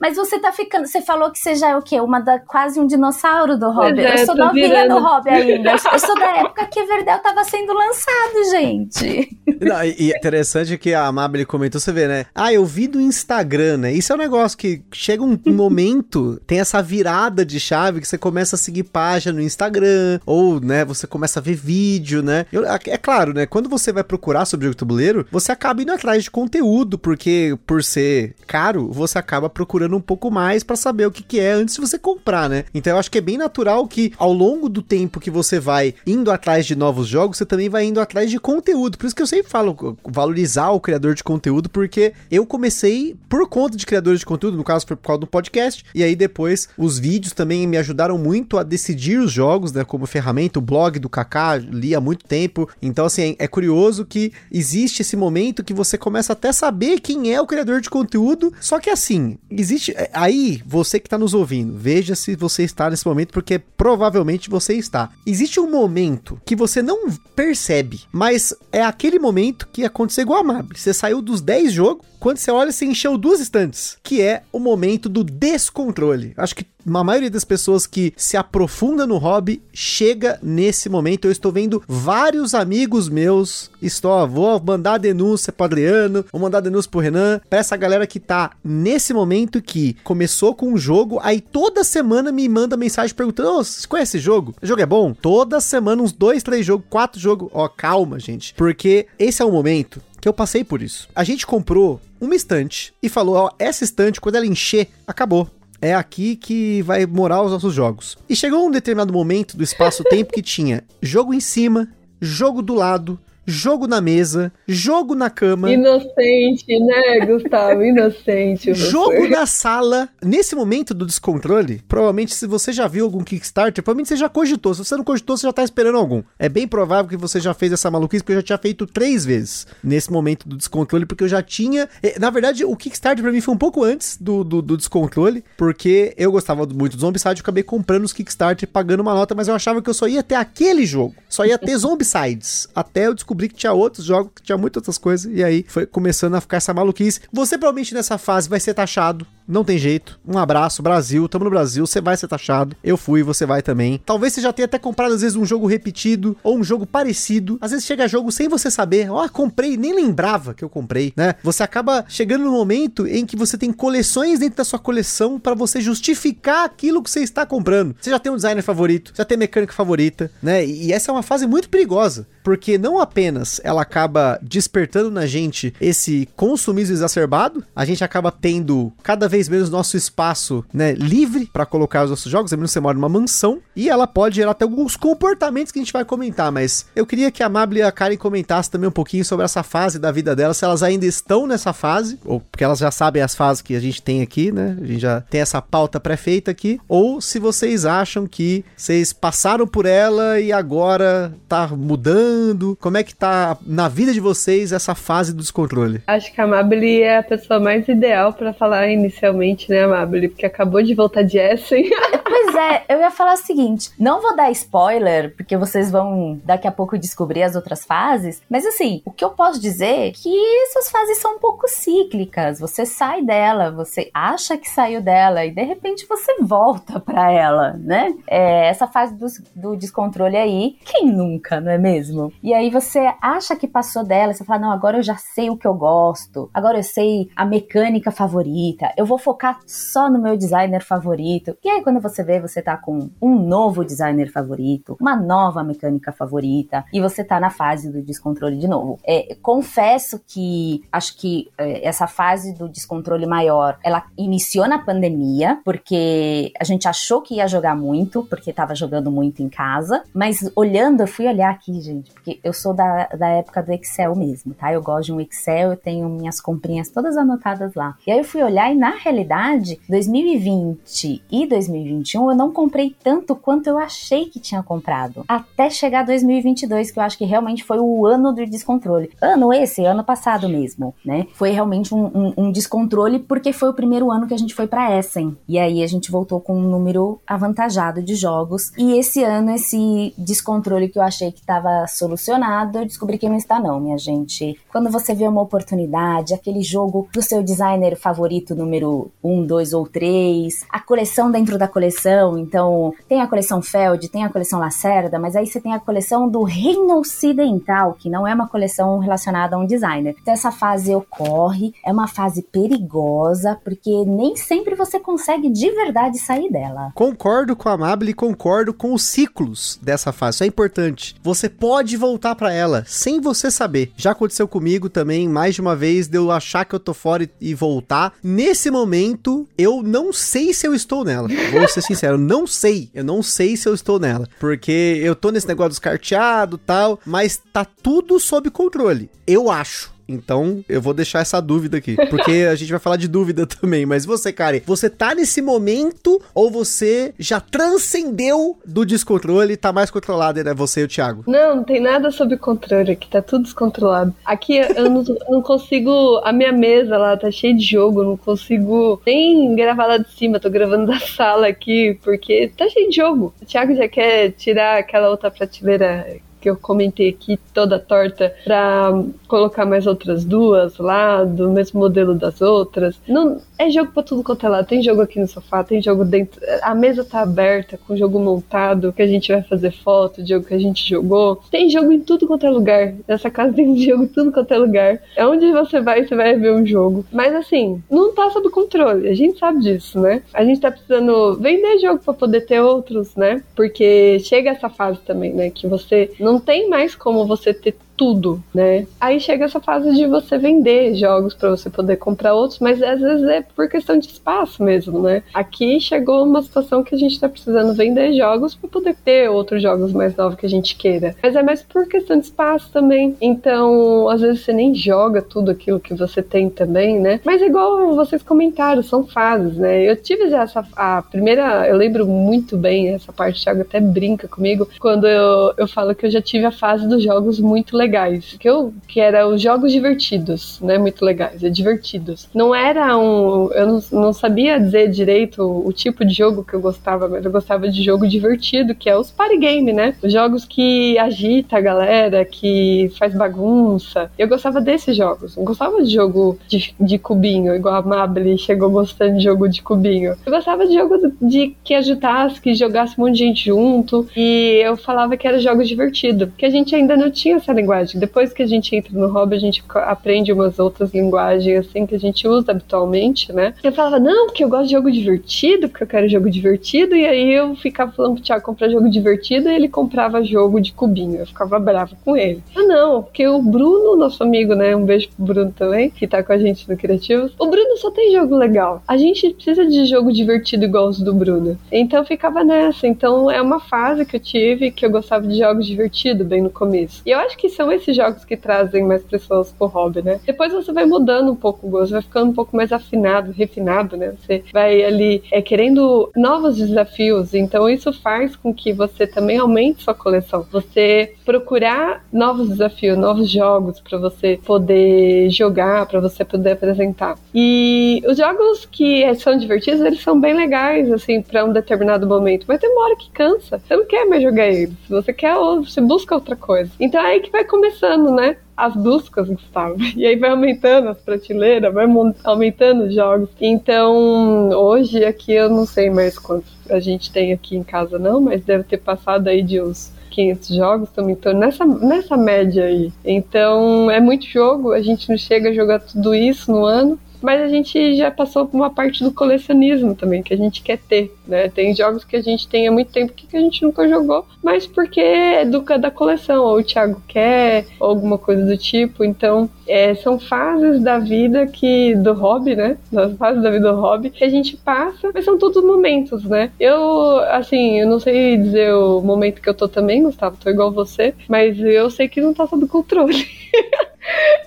Mas você tá ficando. Você falou que você já é o quê? Uma da quase um dinossauro do hobby. é, eu sou novinha virando. no hobby ainda. (laughs) Eu sou da época que Everdell tava sendo lançado, gente. Não, e e é interessante que a Amabile comentou, você vê, né? Ah, eu vi do Instagram, né? Isso é um negócio que chega um (laughs) momento, tem essa virada de chave que você começa a seguir página no Instagram, ou, né, você começa a ver vídeo, né? Eu- é claro, né? Quando você vai procurar sobre jogo de tabuleiro, você acaba indo atrás de conteúdo, porque por ser caro, você acaba procurando um pouco mais pra saber o que, que é antes de você comprar, né? Então eu acho que é bem natural que ao longo do tempo que você vai indo atrás de novos jogos, você também vai indo atrás de conteúdo. Por isso que eu sempre falo valorizar o criador de conteúdo, porque eu comecei por conta de criadores de conteúdo, no caso foi por causa do podcast, e aí depois os vídeos também me ajudaram muito a decidir os jogos, né, como ferramenta, o blog do Kaká, li há muito tempo. Então assim, é curioso que existe esse momento que você começa até a saber quem é o criador de conteúdo, só que assim, existe é, aí você que está nos ouvindo, veja se você está nesse momento porque provavelmente você está. Existe um momento que você não percebe, mas é aquele momento que aconteceu igual a Mab. Você saiu dos 10 jogos, quando você olha, você encheu duas estantes, que é o momento do descontrole. Acho que a maioria das pessoas que se aprofunda no hobby chega nesse momento. Eu estou vendo vários amigos meus. Estou, vou mandar denúncia pro Adriano, vou mandar denúncia pro Renan, pra essa galera que tá nesse momento que começou com um jogo, aí toda semana me manda mensagem perguntando: Ô, você conhece esse jogo? O jogo é bom? Toda semana, uns dois, três jogos, quatro jogos. Ó, calma, gente. Porque esse é o momento que eu passei por isso. A gente comprou uma estante e falou: ó, essa estante, quando ela encher, acabou. É aqui que vai morar os nossos jogos. E chegou um determinado momento do espaço-tempo que tinha jogo em cima, jogo do lado, jogo na mesa, jogo na cama. Inocente, né, Gustavo? (laughs) Inocente. Jogo na sala. Nesse momento do descontrole, provavelmente se você já viu algum Kickstarter, provavelmente você já cogitou. Se você não cogitou, você já tá esperando algum. É bem provável que você já fez essa maluquice, porque eu já tinha feito três vezes nesse momento do descontrole, porque eu já tinha. eh, Na verdade, o Kickstarter pra mim foi um pouco antes do, do, do descontrole, porque eu gostava muito do Zombicide, eu acabei comprando os Kickstarter pagando uma nota, mas eu achava que eu só ia ter aquele jogo. Só ia ter (laughs) Zombicides. Até eu descobri que tinha outros jogos, que tinha muitas outras coisas, e aí foi começando a ficar essa maluquice. Você provavelmente nessa fase vai ser taxado. Não tem jeito. Um abraço, Brasil. Tamo no Brasil. Você vai ser taxado. Eu fui, você vai também. Talvez você já tenha até comprado, às vezes, um jogo repetido ou um jogo parecido. Às vezes chega jogo sem você saber. Ó, comprei, nem lembrava que eu comprei, né? Você acaba chegando no momento em que você tem coleções dentro da sua coleção para você justificar aquilo que você está comprando. Você já tem um designer favorito, já tem mecânica favorita, né? E essa é uma fase muito perigosa, porque não apenas ela acaba despertando na gente esse consumismo exacerbado, a gente acaba tendo cada vez menos nosso espaço, né, livre para colocar os nossos jogos, a menos que você mora numa mansão, e ela pode gerar até alguns comportamentos que a gente vai comentar, mas eu queria que a Mabel e a Karen comentassem também um pouquinho sobre essa fase da vida delas, se elas ainda estão nessa fase, ou porque elas já sabem as fases que a gente tem aqui, né? A gente já tem essa pauta pré-feita aqui, ou se vocês acham que vocês passaram por ela e agora tá mudando, como é que tá na vida de vocês essa fase do descontrole? Acho que a Mabel é a pessoa mais ideal pra falar inicialmente, né, Mabel? Porque acabou de voltar de Essen. (laughs) É, eu ia falar o seguinte: não vou dar spoiler, porque vocês vão daqui a pouco descobrir as outras fases, mas assim, o que eu posso dizer é que essas fases são um pouco cíclicas. Você sai dela, você acha que saiu dela e de repente você volta pra ela, né? É, essa fase do, do descontrole aí, quem nunca, não é mesmo? E aí você acha que passou dela, você fala: não, agora eu já sei o que eu gosto, agora eu sei a mecânica favorita, eu vou focar só no meu designer favorito. E aí, quando você vê, você tá com um novo designer favorito, uma nova mecânica favorita, e você tá na fase do descontrole de novo. É, confesso que acho que é, essa fase do descontrole maior, ela iniciou na pandemia, porque a gente achou que ia jogar muito, porque tava jogando muito em casa, mas olhando, eu fui olhar aqui, gente, porque eu sou da, da época do Excel mesmo, tá? Eu gosto de um Excel, eu tenho minhas comprinhas todas anotadas lá. E aí eu fui olhar e, na realidade, 2020 e 2021 eu não comprei tanto quanto eu achei que tinha comprado. Até chegar 2022, que eu acho que realmente foi o ano do descontrole. Ano esse, ano passado mesmo, né? Foi realmente um, um, um descontrole porque foi o primeiro ano que a gente foi para Essen. E aí a gente voltou com um número avantajado de jogos. E esse ano, esse descontrole que eu achei que estava solucionado, eu descobri que não está não, minha gente. Quando você vê uma oportunidade, aquele jogo do seu designer favorito número 1, 2 ou 3, a coleção dentro da coleção, então tem a coleção Feld, tem a coleção Lacerda, mas aí você tem a coleção do Reino Ocidental, que não é uma coleção relacionada a um designer. Então essa fase ocorre, é uma fase perigosa, porque nem sempre você consegue de verdade sair dela. Concordo com a Amable e concordo com os ciclos dessa fase, isso é importante. Você pode voltar para ela sem você saber. Já aconteceu comigo também, mais de uma vez, de eu achar que eu tô fora e voltar. Nesse momento, eu não sei se eu estou nela. Vou ser sincero, não sei. Eu não sei se eu estou nela. Porque eu tô nesse negócio dos carteados e tal, mas tá tudo sob controle. Eu acho. Então, eu vou deixar essa dúvida aqui. Porque a gente vai falar de dúvida também. Mas você, Karen, você tá nesse momento ou você já transcendeu do descontrole e tá mais controlado, né? Você e o Thiago? Não, não tem nada sob controle aqui. Tá tudo descontrolado. Aqui eu não, não consigo. A minha mesa lá tá cheia de jogo. Não consigo nem gravar lá de cima. Tô gravando da sala aqui porque tá cheio de jogo. O Thiago já quer tirar aquela outra prateleira que eu comentei aqui, toda torta, para colocar mais outras duas lá, do mesmo modelo das outras. Não, é jogo pra tudo quanto é lado. Tem jogo aqui no sofá, tem jogo dentro. A mesa tá aberta com jogo montado, que a gente vai fazer foto, jogo que a gente jogou. Tem jogo em tudo quanto é lugar. Nessa casa tem (laughs) jogo em tudo quanto é lugar. É onde você vai, você vai ver um jogo. Mas assim, não tá sob controle. A gente sabe disso, né? A gente tá precisando vender jogo para poder ter outros, né? Porque chega essa fase também, né? Que você não tem mais como você ter tudo, né? Aí chega essa fase de você vender jogos para você poder comprar outros, mas às vezes é por questão de espaço mesmo, né? Aqui chegou uma situação que a gente tá precisando vender jogos para poder ter outros jogos mais novos que a gente queira. Mas é mais por questão de espaço também. Então, às vezes você nem joga tudo aquilo que você tem também, né? Mas igual vocês comentaram, são fases, né? Eu tive já essa a primeira, eu lembro muito bem essa parte, o Thiago até brinca comigo quando eu, eu falo que eu já tive a fase dos jogos muito legais, que eu que era os jogos divertidos, né? Muito legais, é divertidos. Não era um, eu não, não sabia dizer direito o tipo de jogo que eu gostava, mas eu gostava de jogo divertido, que é os party game, né? Os jogos que agita a galera, que faz bagunça. Eu gostava desses jogos. Não gostava de jogo de, de cubinho, igual a Mabel chegou gostando de jogo de cubinho. Eu gostava de jogo de que agitasse, que jogasse um monte de gente junto. E eu falava que era jogo divertido, porque a gente ainda não tinha essa linguagem. Depois que a gente entra no hobby, a gente aprende umas outras linguagens assim que a gente usa habitualmente, né? Eu falava, não, porque eu gosto de jogo divertido, porque eu quero jogo divertido, e aí eu ficava falando pro Thiago comprar jogo divertido e ele comprava jogo de cubinho. Eu ficava brava com ele. Ah, não, porque o Bruno, nosso amigo, né? Um beijo pro Bruno também, que tá com a gente no Criativos. O Bruno só tem jogo legal. A gente precisa de jogo divertido igual os do Bruno. Então ficava nessa. Então é uma fase que eu tive que eu gostava de jogos divertidos bem no começo. E eu acho que são esses jogos que trazem mais pessoas pro hobby, né? Depois você vai mudando um pouco o gosto, vai ficando um pouco mais afinado, refinado, né? Você vai ali é, querendo novos desafios. Então isso faz com que você também aumente sua coleção. Você procurar novos desafios, novos jogos para você poder jogar, para você poder apresentar. E os jogos que são divertidos, eles são bem legais, assim, para um determinado momento. Mas tem uma hora que cansa. Você não quer mais jogar eles. Você quer, você busca outra coisa. Então é aí que vai começando, né? as buscas, Gustavo. (laughs) E aí vai aumentando as prateleiras, vai aumentando os jogos. Então, hoje aqui eu não sei mais quantos a gente tem aqui em casa, não, mas deve ter passado aí de uns 500 jogos também, então nessa, nessa média aí. Então, é muito jogo, a gente não chega a jogar tudo isso no ano mas a gente já passou por uma parte do colecionismo também, que a gente quer ter, né? Tem jogos que a gente tem há muito tempo que a gente nunca jogou, mas porque é do, da coleção, ou o Thiago quer, ou alguma coisa do tipo. Então, é, são fases da vida que do hobby, né? Das fases da vida do hobby que a gente passa, mas são todos momentos, né? Eu, assim, eu não sei dizer o momento que eu tô também, Gustavo, tô igual você, mas eu sei que não tá sob controle. (laughs)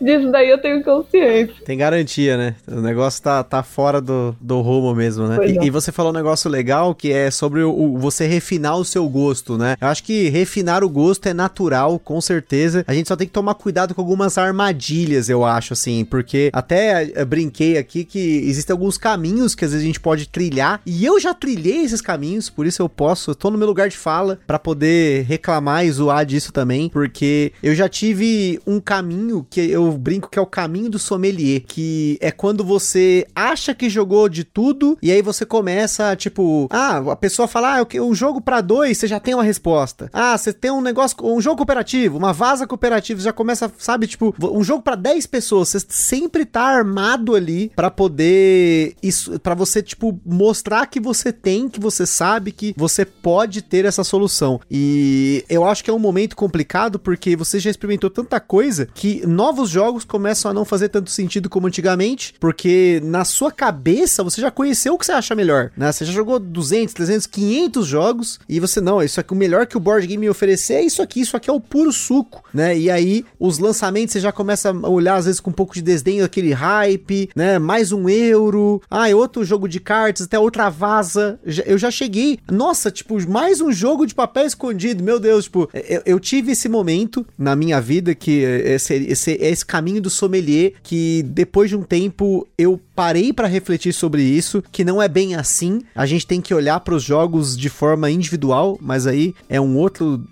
Disso daí eu tenho consciência. Tem garantia, né? O negócio tá, tá fora do, do rumo mesmo, né? E, e, você falou um negócio legal que é sobre o, o, você refinar o seu gosto, né? Eu acho que refinar o gosto é natural, com certeza. A gente só tem que tomar cuidado com algumas armadilhas, eu acho, assim, porque até eh, brinquei aqui que existem alguns caminhos que às vezes a gente pode trilhar e eu já trilhei esses caminhos, por isso eu posso, eu tô no meu lugar de fala para poder reclamar e zoar disso também, porque eu já tive um caminho que eu brinco que é o caminho do sommelier, que é quando você acha que jogou de tudo e aí você começa, tipo, ah, a pessoa fala, ah, um jogo para dois, você já tem uma resposta. Ah, você tem um negócio, um jogo cooperativo, uma vaza cooperativa, você já começa, sabe, tipo, um jogo para 10 pessoas, você sempre tá armado ali para poder isso, para você tipo mostrar que você tem, que você sabe que você pode ter essa solução. E eu acho que é um momento complicado porque você já experimentou tanta coisa que novos jogos começam a não fazer tanto sentido como antigamente, porque na sua cabeça você já conheceu o que você acha melhor, né? Você já jogou 200, 300, 500 jogos e você não, isso aqui o melhor que o board game me oferecer é isso aqui, isso aqui é o puro suco, né? E aí os lançamentos você já começa a olhar às vezes com um pouco de desdém aquele hype, né? Mais um euro, ah, outro jogo de cartas, até outra vaza. Eu já cheguei, nossa, tipo, mais um jogo de papel escondido, meu Deus, tipo, eu, eu tive esse momento na minha vida que esse, esse, esse caminho do sommelier que depois de um tempo eu parei para refletir sobre isso, que não é bem assim. A gente tem que olhar para os jogos de forma individual, mas aí é um outro,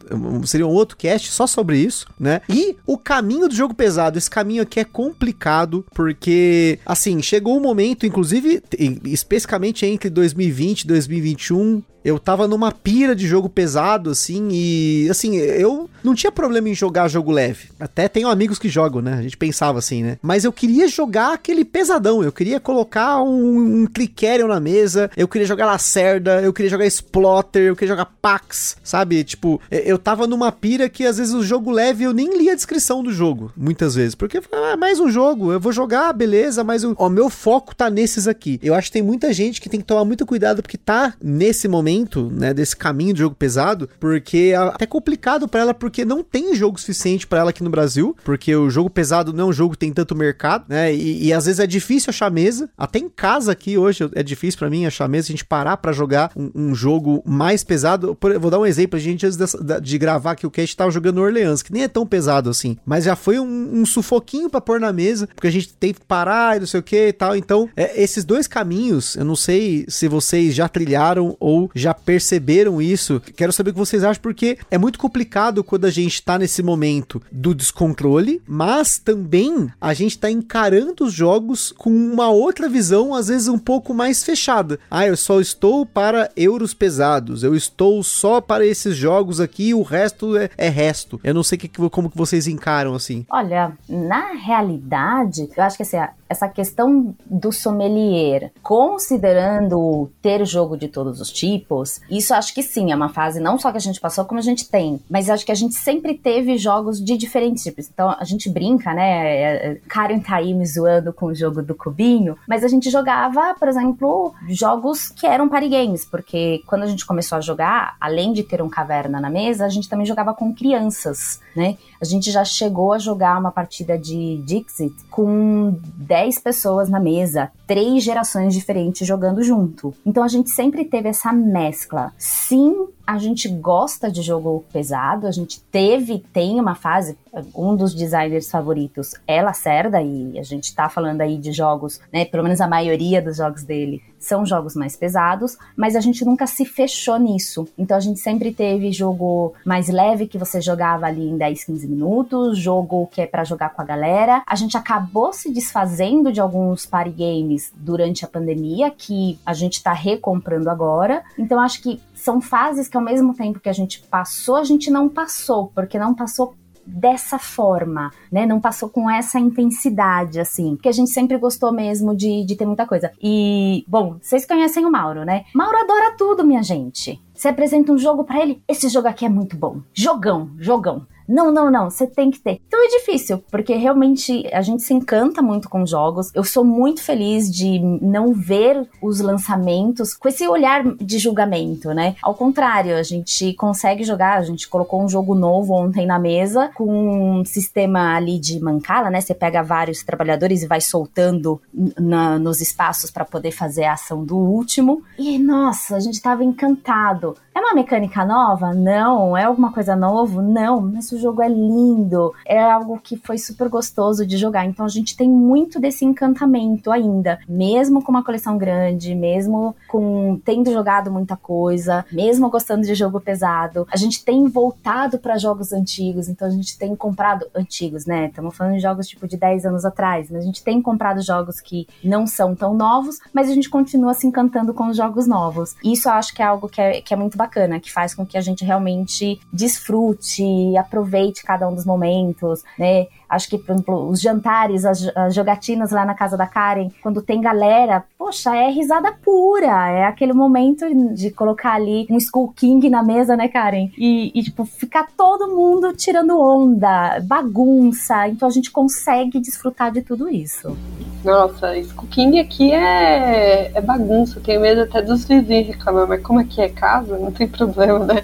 seria um outro cast só sobre isso, né? E o caminho do jogo pesado, esse caminho aqui é complicado porque assim, chegou um momento, inclusive especificamente entre 2020 e 2021, eu tava numa pira de jogo pesado, assim, e assim, eu não tinha problema em jogar jogo leve. Até tenho amigos que jogam, né? A gente pensava assim, né? Mas eu queria jogar aquele pesadão, eu queria colocar um, um Clickerion na mesa, eu queria jogar Lacerda, eu queria jogar Splotter, eu queria jogar Pax, sabe? Tipo, eu tava numa pira que às vezes o jogo leve eu nem li a descrição do jogo, muitas vezes, porque ah, mais um jogo, eu vou jogar, beleza, mas o meu foco tá nesses aqui. Eu acho que tem muita gente que tem que tomar muito cuidado porque tá nesse momento né, desse caminho de jogo pesado, porque é até complicado para ela, porque não tem jogo suficiente para ela aqui no Brasil, porque o jogo pesado não é um jogo que tem tanto mercado, né, e, e às vezes é difícil achar mesa, até em casa aqui hoje é difícil para mim achar mesa, a gente parar para jogar um, um, jogo mais pesado, Por, vou dar um exemplo, a gente antes de, de gravar aqui o cast tava jogando Orleans, que nem é tão pesado assim, mas já foi um, um sufoquinho para pôr na mesa, porque a gente tem que parar e não sei o que e tal, então é, esses dois caminhos, eu não sei se vocês já trilharam ou já perceberam isso. Quero saber o que vocês acham, porque é muito complicado quando a gente tá nesse momento do descontrole, mas também a gente tá encarando os jogos com uma outra visão, às vezes um pouco mais fechada. Ah, eu só estou para euros pesados, eu estou só para esses jogos aqui, o resto é, é resto. Eu não sei que, como que vocês encaram assim. Olha, na realidade, eu acho que assim, essa questão do sommelier, considerando ter jogo de todos os tipos, isso acho que sim, é uma fase não só que a gente passou, como a gente tem, mas acho que a gente sempre teve jogos de diferentes tipos. Então a gente brinca, né? É, é, Karen tá aí me zoando com o jogo do cubinho, mas a gente jogava, por exemplo, jogos que eram party games, porque quando a gente começou a jogar, além de ter um caverna na mesa, a gente também jogava com crianças, né? A gente já chegou a jogar uma partida de Dixit com 10 pessoas na mesa, três gerações diferentes jogando junto. Então a gente sempre teve essa mescla. Sim, a gente gosta de jogo pesado, a gente teve, tem uma fase, um dos designers favoritos é Lacerda, e a gente tá falando aí de jogos, né, pelo menos a maioria dos jogos dele são jogos mais pesados, mas a gente nunca se fechou nisso. Então a gente sempre teve jogo mais leve que você jogava ali em 10, 15 minutos, jogo que é para jogar com a galera. A gente acabou se desfazendo de alguns party games durante a pandemia que a gente tá recomprando agora. Então acho que são fases que ao mesmo tempo que a gente passou, a gente não passou, porque não passou dessa forma, né? Não passou com essa intensidade, assim. Porque a gente sempre gostou mesmo de, de ter muita coisa. E, bom, vocês conhecem o Mauro, né? Mauro adora tudo, minha gente. Você apresenta um jogo para ele, esse jogo aqui é muito bom. Jogão, jogão. Não, não, não, você tem que ter. Então é difícil, porque realmente a gente se encanta muito com jogos. Eu sou muito feliz de não ver os lançamentos com esse olhar de julgamento, né? Ao contrário, a gente consegue jogar, a gente colocou um jogo novo ontem na mesa com um sistema ali de mancala, né? Você pega vários trabalhadores e vai soltando na, nos espaços para poder fazer a ação do último. E nossa, a gente tava encantado. É uma mecânica nova? Não. É alguma coisa novo? Não. Mas o jogo é lindo. É algo que foi super gostoso de jogar. Então a gente tem muito desse encantamento ainda. Mesmo com uma coleção grande, mesmo com tendo jogado muita coisa, mesmo gostando de jogo pesado, a gente tem voltado para jogos antigos. Então a gente tem comprado antigos, né? Estamos falando de jogos tipo de 10 anos atrás, mas a gente tem comprado jogos que não são tão novos, mas a gente continua se encantando com os jogos novos. Isso eu acho que é algo que é, que é muito bacana, que faz com que a gente realmente desfrute aproveite cada um dos momentos, né? Acho que, por exemplo, os jantares, as, as, jogatinas lá na casa da Karen, quando tem galera, poxa, é risada pura. É aquele momento de colocar ali um Skull King na mesa, né, Karen? E, e, tipo, ficar todo mundo tirando onda, bagunça. Então a gente consegue desfrutar de tudo isso. Nossa, Skull King aqui é, é bagunça. Tenho medo até dos vizinhos reclamar, mas como aqui é casa, não tem problema, né?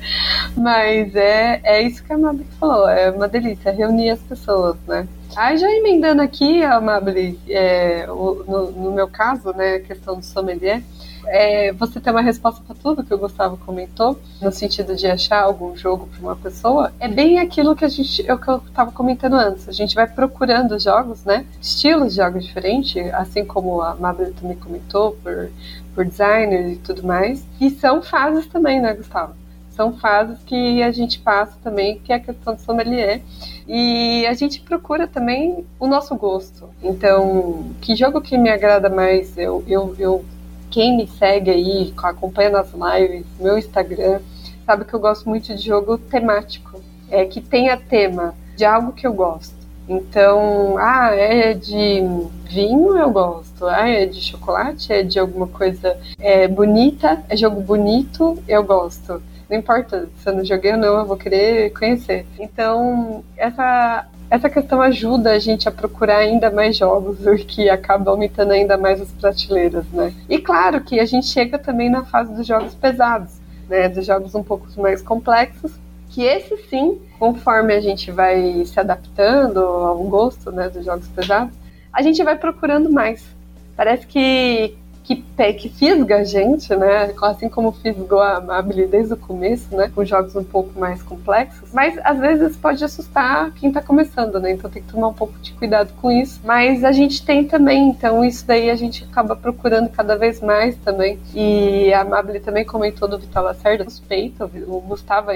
Mas é, é isso que a Mabi falou, é uma delícia, reunir as pessoas, né? Aí já emendando aqui, Amabile, é, no, no, meu caso, né, a questão do sommelier, é, você tem uma resposta para tudo que o Gustavo comentou, no sentido de achar algum jogo para uma pessoa, é bem aquilo que a gente, é eu estava comentando antes. A gente vai procurando jogos, né, estilos de jogos diferentes, assim como a Mabel também comentou, por, por designer e tudo mais. E são fases também, né, Gustavo? São fases que a gente passa também, que é a questão do sommelier. E a gente procura também o nosso gosto. Então, que jogo que me agrada mais? Eu, eu, eu quem me segue aí, acompanha nas lives, meu Instagram, sabe que eu gosto muito de jogo temático. É que tenha tema de algo que eu gosto. Então, ah, é de vinho, eu gosto. Ah, é de chocolate, é de alguma coisa é, bonita, é jogo bonito, eu gosto. Não importa se eu não joguei ou não, eu vou querer conhecer. Então, essa, essa questão ajuda a gente a procurar ainda mais jogos, (laughs) o que acaba aumentando ainda mais as prateleiras, né? E claro que a gente chega também na fase dos jogos pesados, né? Dos jogos um pouco mais complexos, que esse sim, conforme a gente vai se adaptando ao gosto né, dos jogos pesados, a gente vai procurando mais. Parece que que, que fisga a gente, né? Assim como fisgou a Mabile desde o começo, né? Com jogos um pouco mais complexos. Mas às vezes pode assustar quem tá começando, né? Então tem que tomar um pouco de cuidado com isso. Mas a gente tem também, então isso daí a gente acaba procurando cada vez mais também. E a Mabile também comentou do Vital Lacerda, suspeito, o Gustavo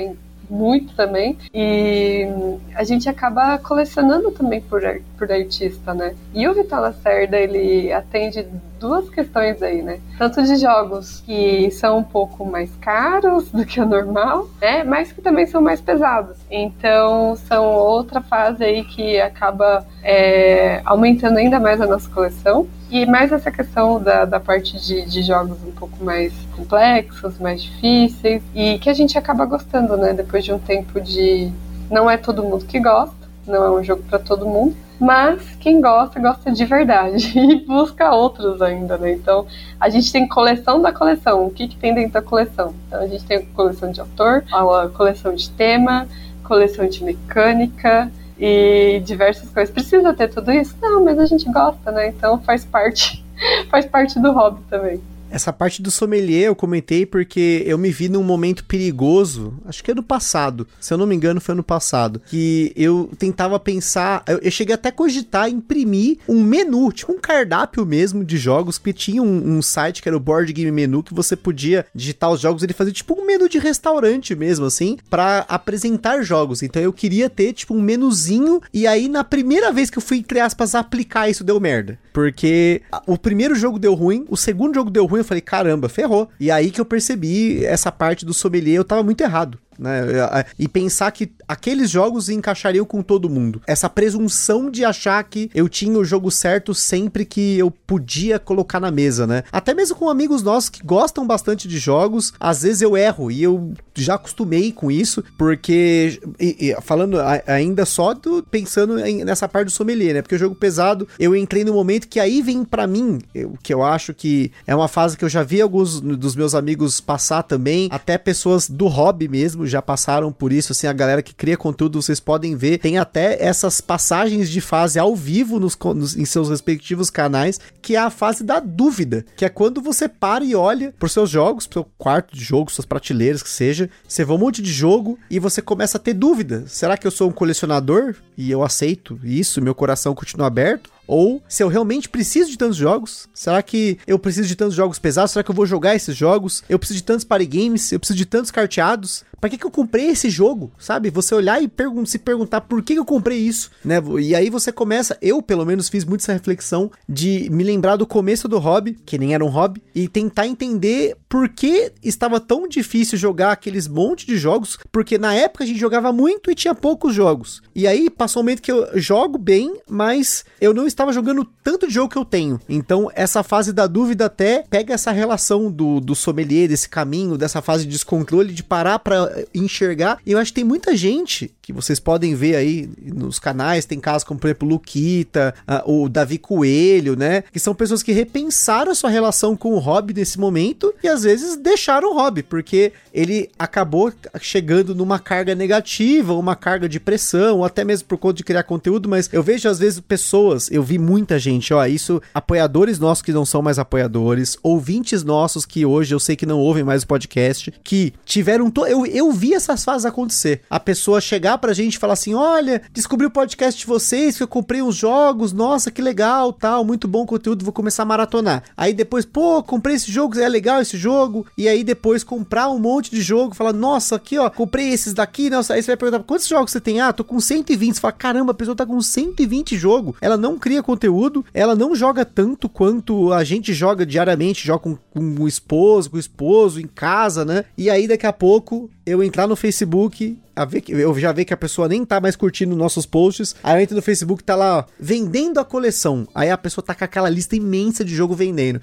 muito também. E a gente acaba colecionando também por, por artista, né? E o Vital Lacerda, ele atende duas questões aí, né? Tanto de jogos que são um pouco mais caros do que o normal, né? Mas que também são mais pesados. Então, são outra fase aí que acaba é, aumentando ainda mais a nossa coleção. E mais essa questão da, da parte de, de jogos um pouco mais complexos, mais difíceis, e que a gente acaba gostando, né? Depois de um tempo de. Não é todo mundo que gosta, não é um jogo para todo mundo, mas quem gosta, gosta de verdade (laughs) e busca outros ainda, né? Então, a gente tem coleção da coleção. O que, que tem dentro da coleção? Então, a gente tem a coleção de autor, a coleção de tema, coleção de mecânica, e diversas coisas. Precisa ter tudo isso? Não, mas a gente gosta, né? Então faz parte, (laughs) faz parte do hobby também. Essa parte do sommelier eu comentei porque eu me vi num momento perigoso, acho que é do passado, se eu não me engano foi ano passado, que eu tentava pensar, eu, eu cheguei até a cogitar imprimir um menu, tipo um cardápio mesmo de jogos, que tinha um, um, site que era o Board Game Menu, que você podia digitar os jogos, ele fazia tipo um menu de restaurante mesmo, assim, para apresentar jogos. Então eu queria ter tipo um menuzinho, e aí na primeira vez que eu fui, entre aspas, aplicar isso deu merda. Porque o primeiro jogo deu ruim, o segundo jogo deu ruim, eu falei, caramba, ferrou. E aí que eu percebi essa parte do sommelier, eu tava muito errado. Né? E pensar que aqueles jogos encaixariam com todo mundo. Essa presunção de achar que eu tinha o jogo certo sempre que eu podia colocar na mesa, né? Até mesmo com amigos nossos que gostam bastante de jogos, às vezes eu erro e eu já acostumei com isso, porque e, e, falando ainda só do, pensando em, nessa parte do sommelier, né? Porque o jogo pesado, eu entrei no momento que aí vem para mim, o que eu acho que é uma fase que eu já vi alguns dos meus amigos passar também, até pessoas do hobby mesmo já passaram por isso, assim, a galera que cria conteúdo, vocês podem ver, tem até essas passagens de fase ao vivo nos, nos, em seus respectivos canais, que é a fase da dúvida, que é quando você para e olha para seus jogos, pro seu quarto de jogo, suas prateleiras, que seja, você vê um monte de jogo e você começa a ter dúvida. Será que eu sou um colecionador e eu aceito isso, meu coração continua aberto? Ou se eu realmente preciso de tantos jogos? Será que eu preciso de tantos jogos pesados? Será que eu vou jogar esses jogos? Eu preciso de tantos party games? Eu preciso de tantos carteados? Para que, que eu comprei esse jogo? Sabe? Você olhar e pergun se perguntar por que, que eu comprei isso, né? E aí você começa, eu pelo menos fiz muito essa reflexão de me lembrar do começo do hobby, que nem era um hobby, e tentar entender por que estava tão difícil jogar aqueles monte de jogos, porque na época a gente jogava muito e tinha poucos jogos. E aí passou um momento que eu jogo bem, mas eu não estava jogando tanto de jogo que eu tenho. Então, essa fase da dúvida até pega essa relação do, do sommelier, desse caminho, dessa fase de descontrole, de parar para enxergar. E eu acho que tem muita gente que vocês podem ver aí nos canais, tem casos como, por exemplo, Luquita, uh, o Davi Coelho, né? Que são pessoas que repensaram a sua relação com o hobby nesse momento e às vezes deixaram o hobby, porque ele acabou chegando numa carga negativa, uma carga de pressão, ou até mesmo por conta de criar conteúdo, mas eu vejo às vezes pessoas, eu vi muita gente, ó, isso, apoiadores nossos que não são mais apoiadores, ouvintes nossos que hoje eu sei que não ouvem mais o podcast, que tiveram. To... Eu, eu vi essas fases acontecer. A pessoa chegar pra gente e falar assim: olha, descobri o podcast de vocês, que eu comprei uns jogos, nossa, que legal, tal, muito bom conteúdo, vou começar a maratonar. Aí depois, pô, comprei esse jogo, é legal esse jogo. E aí depois comprar um monte de jogo, falar, nossa, aqui ó, comprei esses daqui, nossa. Aí você vai perguntar, quantos jogos você tem? Ah, tô com 120. Você fala, caramba, a pessoa tá com 120 jogos. Ela não cria conteúdo, ela não joga tanto quanto a gente joga diariamente, joga com, com o esposo, com o esposo, em casa, né? E aí daqui a pouco eu entrar no Facebook ver eu já vi que a pessoa nem tá mais curtindo nossos posts. Aí eu entro no Facebook tá lá, ó, vendendo a coleção. Aí a pessoa tá com aquela lista imensa de jogo vendendo.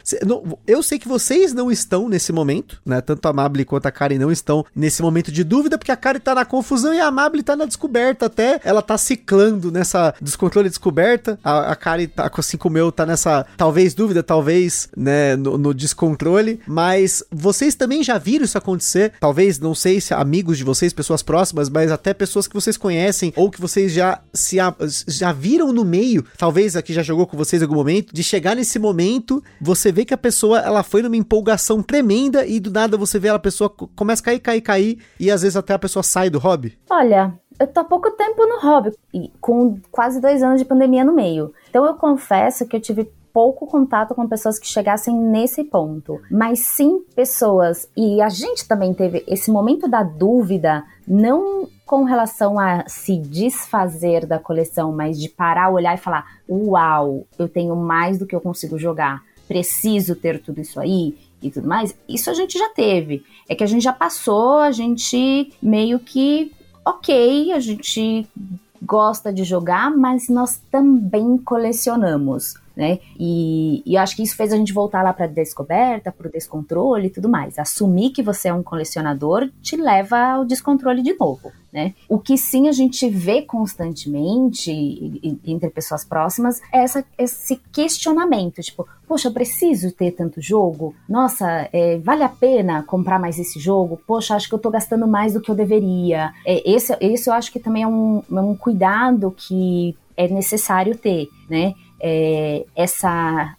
Eu sei que vocês não estão nesse momento, né? Tanto a Mabel quanto a Karen não estão nesse momento de dúvida, porque a Karen tá na confusão e a Mabel tá na descoberta até. Ela tá ciclando nessa descontrole descoberta. A, a Karen, tá, assim como eu, tá nessa talvez dúvida, talvez, né, no, no descontrole. Mas vocês também já viram isso acontecer? Talvez, não sei se amigos de vocês, pessoas próximas mas até pessoas que vocês conhecem ou que vocês já se já viram no meio, talvez aqui já jogou com vocês em algum momento, de chegar nesse momento, você vê que a pessoa ela foi numa empolgação tremenda e do nada você vê a pessoa começa a cair, cair, cair e às vezes até a pessoa sai do hobby? Olha, eu tô há pouco tempo no hobby, com quase dois anos de pandemia no meio. Então eu confesso que eu tive pouco contato com pessoas que chegassem nesse ponto, mas sim pessoas, e a gente também teve esse momento da dúvida, não com relação a se desfazer da coleção, mas de parar, olhar e falar: Uau, eu tenho mais do que eu consigo jogar, preciso ter tudo isso aí e tudo mais. Isso a gente já teve. É que a gente já passou, a gente meio que, ok, a gente gosta de jogar, mas nós também colecionamos né? E, e acho que isso fez a gente voltar lá para a descoberta, para o descontrole e tudo mais. Assumir que você é um colecionador te leva ao descontrole de novo, né? O que sim a gente vê constantemente entre pessoas próximas é essa, esse questionamento, tipo, poxa, eu preciso ter tanto jogo? Nossa, é, vale a pena comprar mais esse jogo? Poxa, acho que eu estou gastando mais do que eu deveria. É, esse, esse eu acho que também é um, é um cuidado que é necessário ter, né? É, essa,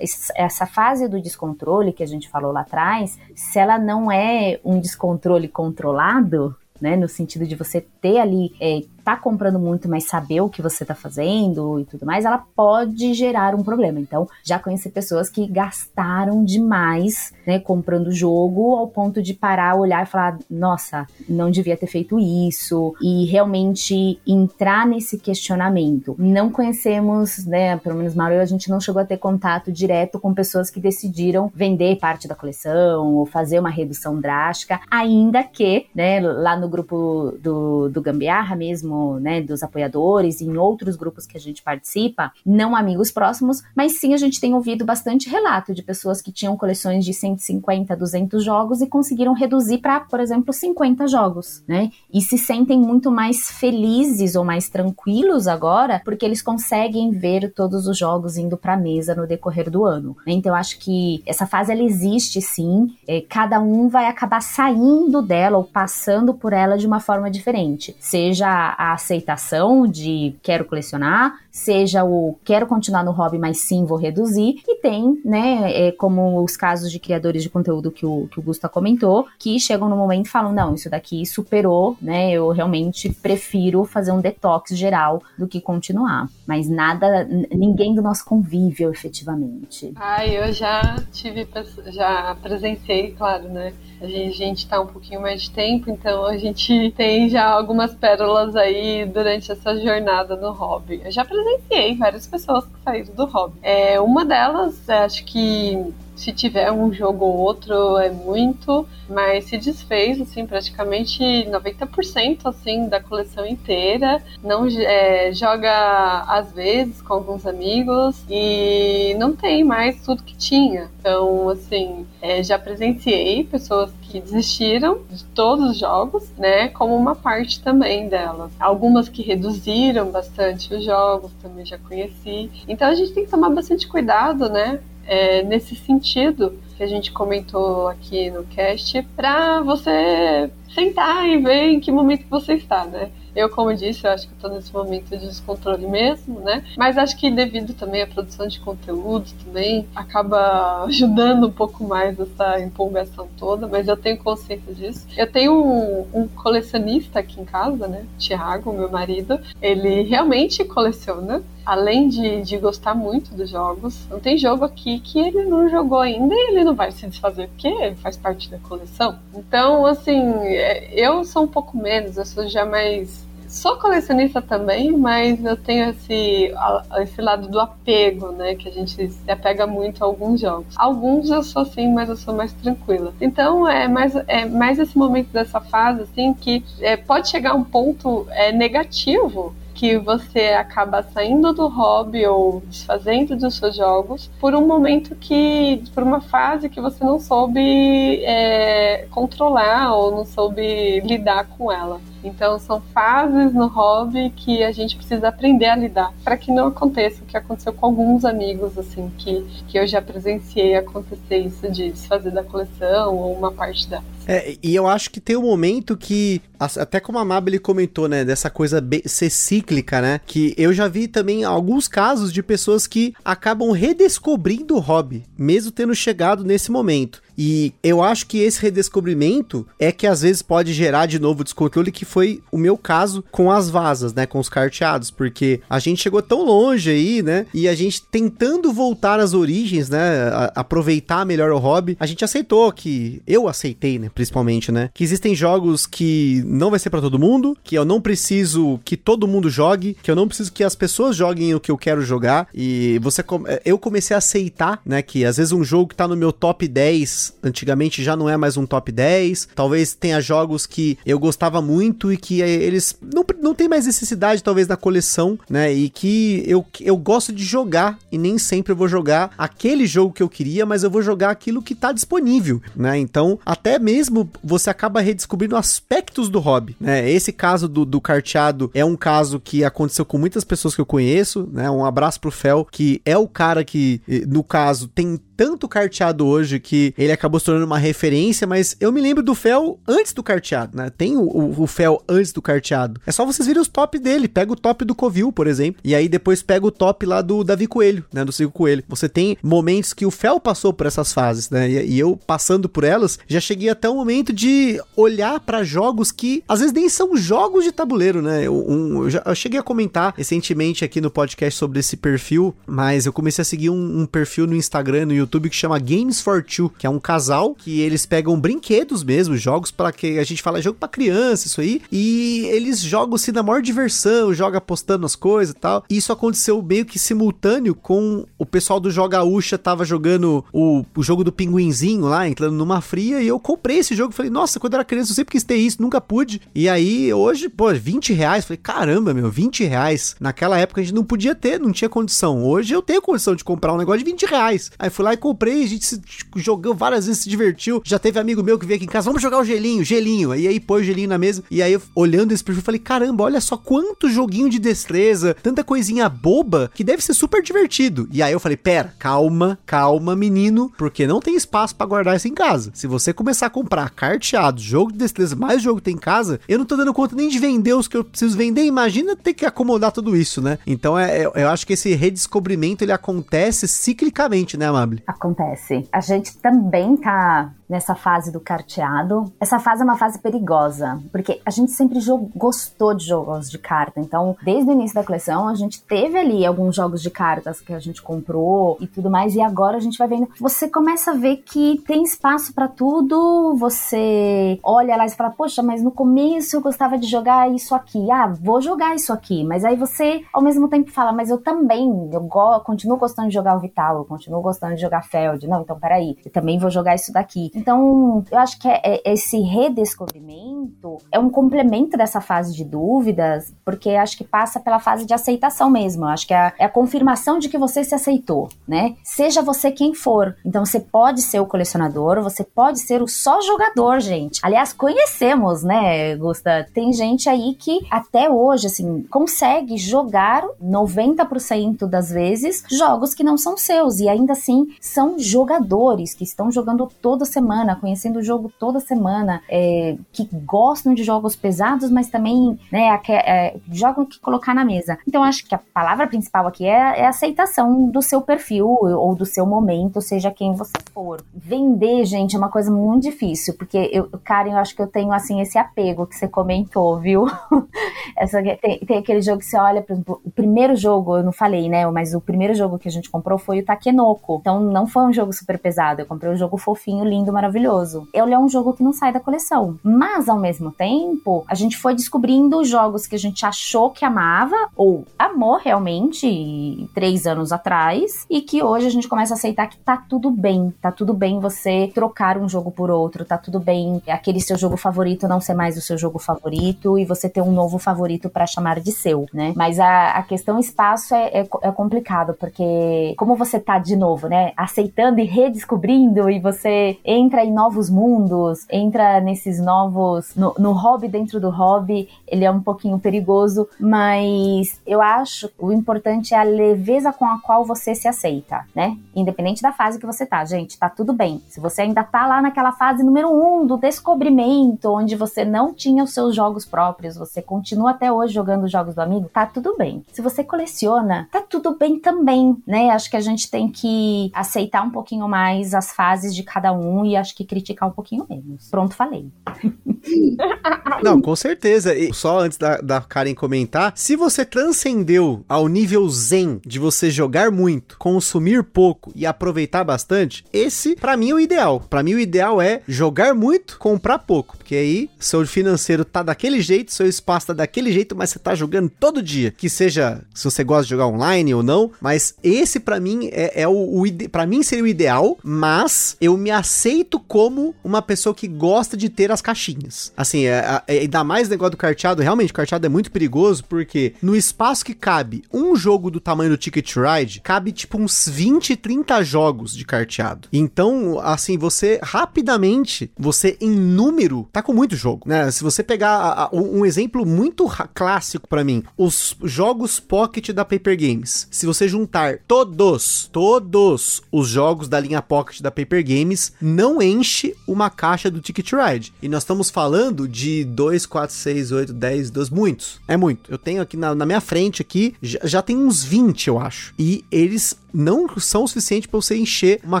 essa fase do descontrole que a gente falou lá atrás, se ela não é um descontrole controlado, né, no sentido de você ter ali é, tá comprando muito, mas saber o que você tá fazendo e tudo mais, ela pode gerar um problema. Então, já conheci pessoas que gastaram demais, né, comprando o jogo ao ponto de parar, olhar e falar: nossa, não devia ter feito isso, e realmente entrar nesse questionamento. Não conhecemos, né, pelo menos Mauro, a gente não chegou a ter contato direto com pessoas que decidiram vender parte da coleção ou fazer uma redução drástica, ainda que, né, lá no grupo do, do Gambiarra mesmo, né, dos apoiadores, em outros grupos que a gente participa, não amigos próximos, mas sim a gente tem ouvido bastante relato de pessoas que tinham coleções de 150, 200 jogos e conseguiram reduzir para, por exemplo, 50 jogos, né? E se sentem muito mais felizes ou mais tranquilos agora, porque eles conseguem ver todos os jogos indo para a mesa no decorrer do ano. Né? Então eu acho que essa fase ela existe sim, é, cada um vai acabar saindo dela ou passando por ela de uma forma diferente, seja a aceitação de quero colecionar, seja o quero continuar no hobby, mas sim vou reduzir, e tem, né, é, como os casos de criadores de conteúdo que o, que o Gusta comentou, que chegam no momento e falam, não, isso daqui superou, né, eu realmente prefiro fazer um detox geral do que continuar. Mas nada, ninguém do nosso convívio, efetivamente. Ah, eu já tive, já presenciei, claro, né, a gente está um pouquinho mais de tempo, então a gente (laughs) tem já algumas pérolas aí durante essa jornada no hobby. Eu já presenciei várias pessoas que saíram do hobby. É, uma delas, acho que se tiver um jogo ou outro é muito, mas se desfez assim praticamente 90% assim da coleção inteira, não é, joga às vezes com alguns amigos e não tem mais tudo que tinha. Então assim é, já presenciei pessoas que desistiram de todos os jogos, né, como uma parte também delas. Algumas que reduziram bastante os jogos também já conheci. Então a gente tem que tomar bastante cuidado, né? É, nesse sentido que a gente comentou aqui no cast, para você sentar e ver em que momento você está, né? Eu, como disse, eu acho que estou nesse momento de descontrole mesmo, né? Mas acho que devido também à produção de conteúdo também acaba (laughs) ajudando um pouco mais essa empolgação toda, mas eu tenho consciência disso. Eu tenho um, um colecionista aqui em casa, né? Thiago, meu marido. Ele realmente coleciona além de, de gostar muito dos jogos, não tem jogo aqui que ele não jogou ainda e ele não vai se desfazer, porque faz parte da coleção. Então, assim, é, eu sou um pouco menos, eu sou já mais sou colecionista também, mas eu tenho esse, esse lado do apego, né? Que a gente se apega muito a alguns jogos. Alguns eu sou assim, mas eu sou mais tranquila. Então é mais, é mais esse momento dessa fase, assim, que é, pode chegar um ponto é, negativo que você acaba saindo do hobby ou desfazendo dos seus jogos por um momento que, por uma fase que você não soube é, controlar ou não soube lidar com ela. Então são fases no hobby que a gente precisa aprender a lidar para que não aconteça o que aconteceu com alguns amigos assim que, que eu já presenciei acontecer isso de desfazer da coleção ou uma parte dela. É, e eu acho que tem um momento que, até como a Mabel comentou, né, dessa coisa ser cíclica, né, que eu já vi também alguns casos de pessoas que acabam redescobrindo o hobby, mesmo tendo chegado nesse momento. E eu acho que esse redescobrimento é que às vezes pode gerar de novo descontrole, que foi o meu caso com as vasas, né? Com os carteados, porque a gente chegou tão longe aí, né? E a gente tentando voltar às origens, né? A aproveitar melhor o hobby, a gente aceitou que. Eu aceitei, né? Principalmente, né? Que existem jogos que não vai ser para todo mundo, que eu não preciso que todo mundo jogue, que eu não preciso que as pessoas joguem o que eu quero jogar. E você. Eu comecei a aceitar, né? Que às vezes um jogo que tá no meu top 10 antigamente já não é mais um top 10. Talvez tenha jogos que eu gostava muito e que eles não, não tem mais necessidade, talvez, da coleção, né? E que eu, eu gosto de jogar e nem sempre eu vou jogar aquele jogo que eu queria, mas eu vou jogar aquilo que tá disponível, né? Então, até mesmo você acaba redescobrindo aspectos do hobby, né? Esse caso do, do carteado é um caso que aconteceu com muitas pessoas que eu conheço, né? Um abraço pro Fel, que é o cara que, no caso, tem tanto carteado hoje que ele acabou se tornando uma referência, mas eu me lembro do Fel antes do carteado, né? Tem o, o, o Fel antes do carteado. É só vocês verem os top dele. Pega o top do Covil, por exemplo, e aí depois pega o top lá do Davi Coelho, né? Do Cigo Coelho. Você tem momentos que o Fel passou por essas fases, né? E, e eu passando por elas, já cheguei até o momento de olhar para jogos que às vezes nem são jogos de tabuleiro, né? Eu, um, eu, já, eu cheguei a comentar recentemente aqui no podcast sobre esse perfil, mas eu comecei a seguir um, um perfil no Instagram, no YouTube que chama Games for Two, que é um casal que eles pegam brinquedos mesmo, jogos para que a gente fala jogo para criança, isso aí, e eles jogam assim na maior diversão, joga postando as coisas e tal. E isso aconteceu meio que simultâneo com o pessoal do Joga Ucha tava jogando o, o jogo do pinguinzinho lá, entrando numa fria, e eu comprei esse jogo, falei, nossa, quando eu era criança eu sempre quis ter isso, nunca pude. E aí, hoje, pô, 20 reais, falei, caramba, meu, 20 reais. Naquela época a gente não podia ter, não tinha condição. Hoje eu tenho condição de comprar um negócio de 20 reais. Aí fui lá comprei, a gente se, jogou várias vezes, se divertiu. Já teve amigo meu que veio aqui em casa, vamos jogar o gelinho, gelinho. E aí pôs o gelinho na mesa. E aí, olhando esse perfil, falei, caramba, olha só quanto joguinho de destreza, tanta coisinha boba, que deve ser super divertido. E aí eu falei, pera, calma, calma, menino, porque não tem espaço para guardar isso em casa. Se você começar a comprar carteado, jogo de destreza, mais jogo que tem em casa, eu não tô dando conta nem de vender os que eu preciso vender. Imagina ter que acomodar tudo isso, né? Então é, é, eu acho que esse redescobrimento ele acontece ciclicamente, né, Amable? Acontece. A gente também tá nessa fase do carteado. Essa fase é uma fase perigosa, porque a gente sempre gostou de jogos de carta. Então, desde o início da coleção, a gente teve ali alguns jogos de cartas que a gente comprou e tudo mais, e agora a gente vai vendo. Você começa a ver que tem espaço para tudo, você olha lá e fala, poxa, mas no começo eu gostava de jogar isso aqui. Ah, vou jogar isso aqui. Mas aí você, ao mesmo tempo, fala, mas eu também, eu go continuo gostando de jogar o Vital, eu continuo gostando de jogar Feld. Não, então peraí, eu também vou jogar isso daqui. Então, eu acho que é, é, esse redescobrimento é um complemento dessa fase de dúvidas, porque acho que passa pela fase de aceitação mesmo. Eu acho que é é a confirmação de que você se aceitou, né? Seja você quem for. Então, você pode ser o colecionador, você pode ser o só jogador, gente. Aliás, conhecemos, né, Gusta? Tem gente aí que até hoje, assim, consegue jogar 90% das vezes jogos que não são seus e ainda assim são jogadores que estão jogando toda semana semana, conhecendo o jogo toda semana, é, que gostam de jogos pesados, mas também né, é, jogam que colocar na mesa. Então acho que a palavra principal aqui é, é aceitação do seu perfil ou do seu momento, seja quem você for. Vender, gente, é uma coisa muito difícil, porque eu, Karen, eu acho que eu tenho assim esse apego que você comentou, viu? (laughs) Essa, tem, tem, aquele jogo que você olha, por exemplo, o primeiro jogo, eu não falei, né? Mas o primeiro jogo que a gente comprou foi o Takenoko. Então não foi um jogo super pesado. Eu comprei um jogo fofinho, lindo, maravilhoso. Ele é um jogo que não sai da coleção. Mas, ao mesmo tempo, a gente foi descobrindo jogos que a gente achou que amava, ou amou realmente, três anos atrás, e que hoje a gente começa a aceitar que tá tudo bem. Tá tudo bem você trocar um jogo por outro, tá tudo bem aquele seu jogo favorito não ser mais o seu jogo favorito e você ter um novo favorito para chamar de seu, né? Mas a, a questão espaço é, é, é complicado, porque como você tá de novo, né? Aceitando e redescobrindo, e você entra em novos mundos, entra nesses novos. No, no hobby dentro do hobby, ele é um pouquinho perigoso, mas eu acho o importante é a leveza com a qual você se aceita, né? Independente da fase que você tá, gente, tá tudo bem. Se você ainda tá lá naquela fase número um do descobrimento, onde você não tinha os seus jogos próprios, você continua até hoje jogando os jogos do amigo, tá tudo bem. Se você coleciona, tá tudo bem também, né? Acho que a gente tem que aceitar um pouquinho mais as fases de cada um e acho que criticar um pouquinho menos. Pronto, falei. (laughs) Não, com certeza. E só antes da, da Karen comentar, se você transcendeu ao nível zen de você jogar muito, consumir pouco e aproveitar bastante, esse para mim é o ideal. Para mim o ideal é jogar muito, comprar pouco, porque aí seu financeiro tá daquele jeito, seu espaço tá daquele jeito, mas você tá jogando todo dia. Que seja se você gosta de jogar online ou não, mas esse para mim é, é o, o para mim seria o ideal, mas eu me aceito como uma pessoa que gosta de ter as caixinhas. Assim, é, é, ainda mais negócio do carteado, realmente, o carteado é muito perigoso porque no espaço que cabe um jogo do tamanho do Ticket Ride, cabe tipo uns 20, 30 jogos de carteado. Então, assim, você rapidamente, você em número, tá com muito jogo, né? Se você pegar a, a, um exemplo muito clássico para mim, os jogos Pocket da Paper Games. Se você juntar todos, todos os jogos da linha Pocket da Paper Games, não enche uma caixa do Ticket Ride. E nós estamos falando de 2, 4, 6, 8, 10, 12, muitos. É muito. Eu tenho aqui na, na minha frente aqui, já, já tem uns 20, eu acho. E eles não são o suficiente para você encher uma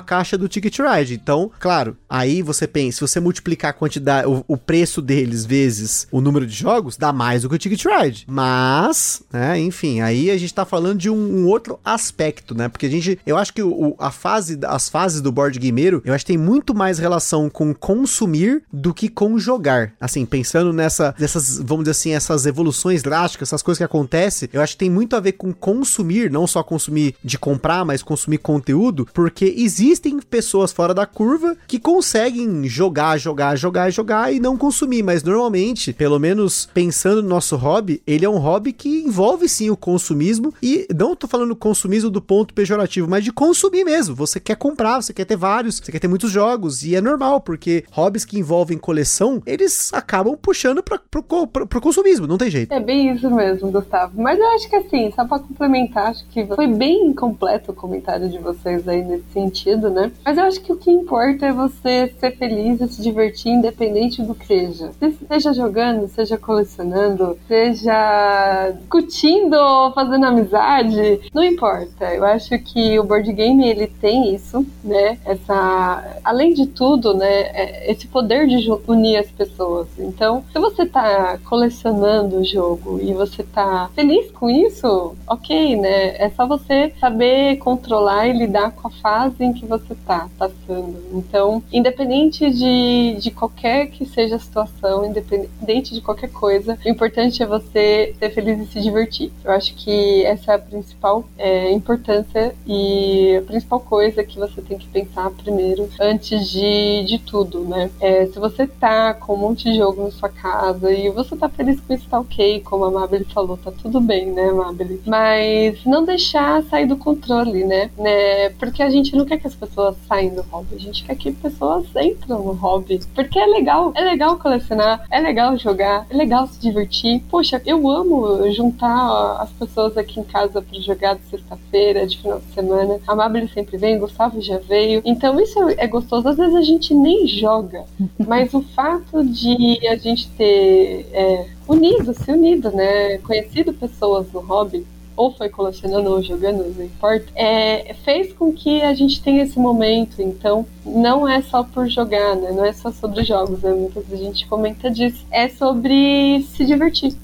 caixa do Ticket Ride. Então, claro, aí você pensa, se você multiplicar a quantidade, o, o, preço deles vezes o número de jogos, dá mais do que o Ticket Ride. Mas, né, enfim, aí a gente tá falando de um, um outro aspecto, né? Porque a gente, eu acho que o, a fase, as fases do board gameiro, eu acho que tem muito mais relação com consumir do que com jogar. Assim, pensando nessa, nessas, vamos dizer assim, essas evoluções drásticas, essas coisas que acontecem, eu acho que tem muito a ver com consumir, não só consumir de comprar, mais consumir conteúdo, porque existem pessoas fora da curva que conseguem jogar, jogar, jogar, jogar e não consumir, mas normalmente, pelo menos pensando no nosso hobby, ele é um hobby que envolve sim o consumismo e não tô falando consumismo do ponto pejorativo, mas de consumir mesmo. Você quer comprar, você quer ter vários, você quer ter muitos jogos e é normal, porque hobbies que envolvem coleção, eles acabam puxando pra, pro, pro, pro consumismo, não tem jeito. É bem isso mesmo, Gustavo. Mas eu acho que assim, só pra complementar, acho que foi bem completo comentário de vocês aí nesse sentido, né? Mas eu acho que o que importa é você ser feliz e se divertir, independente do que seja. Seja jogando, seja colecionando, seja discutindo fazendo amizade, não importa. Eu acho que o board game ele tem isso, né? Essa, além de tudo, né? É, esse poder de unir as pessoas. Então, se você tá colecionando o jogo e você tá feliz com isso, ok, né? É só você saber controlar e lidar com a fase em que você está passando. Então, independente de, de qualquer que seja a situação, independente de qualquer coisa, o importante é você ser feliz e se divertir. Eu acho que essa é a principal é, importância e a principal coisa que você tem que pensar primeiro antes de, de tudo, né? É, se você tá com um monte de jogo na sua casa e você tá feliz com isso, tá ok, como a Mabel falou, tá tudo bem, né, Mabel? Mas não deixar sair do controle né? né? Porque a gente não quer que as pessoas saiam do hobby, a gente quer que pessoas entram no hobby. Porque é legal, é legal colecionar, é legal jogar, é legal se divertir. Poxa, eu amo juntar as pessoas aqui em casa para jogar de sexta-feira, de final de semana. A Mabel sempre vem, Gustavo já veio. Então isso é gostoso. Às vezes a gente nem joga, (laughs) mas o fato de a gente ter é, unido, se unido, né? Conhecido pessoas no hobby, ou foi colecionando ou jogando, não importa, é, fez com que a gente tenha esse momento. Então, não é só por jogar, né? Não é só sobre jogos, né? Muitas vezes a gente comenta disso. É sobre se divertir.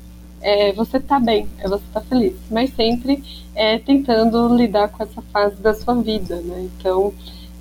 É, você tá bem, é você tá feliz, mas sempre é, tentando lidar com essa fase da sua vida, né? Então,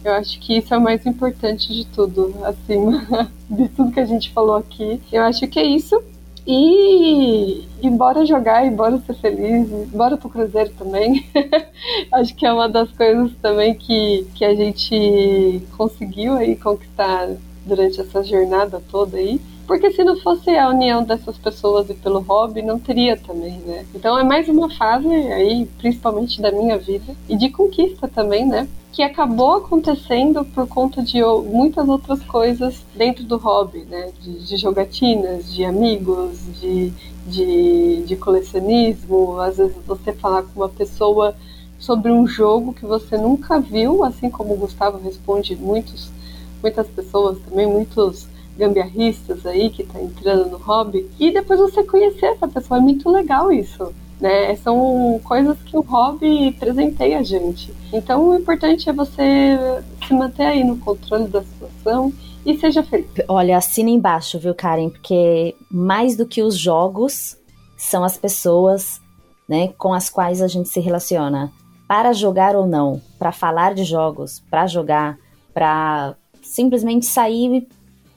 eu acho que isso é o mais importante de tudo, acima (laughs) de tudo que a gente falou aqui. Eu acho que é isso. E, e bora jogar, e bora ser feliz, bora pro Cruzeiro também. (laughs) Acho que é uma das coisas também que, que a gente conseguiu aí conquistar durante essa jornada toda aí. Porque se não fosse a união dessas pessoas e pelo hobby, não teria também, né? Então é mais uma fase aí, principalmente da minha vida, e de conquista também, né? Que acabou acontecendo por conta de muitas outras coisas dentro do hobby, né? De, de jogatinas, de amigos, de, de, de, colecionismo. Às vezes você falar com uma pessoa sobre um jogo que você nunca viu, assim como o Gustavo responde muitos, muitas pessoas também, muitos gambiarristas aí que tá entrando no hobby, e depois você conhecer essa pessoa, é muito legal isso. Né? São coisas que o hobby presenteia a gente. Então o importante é você se manter aí no controle da situação e seja feliz. Olha, assina embaixo, viu, Karen? Porque mais do que os jogos são as pessoas, né, com as quais a gente se relaciona. Para jogar ou não, para falar de jogos, para jogar, para simplesmente sair e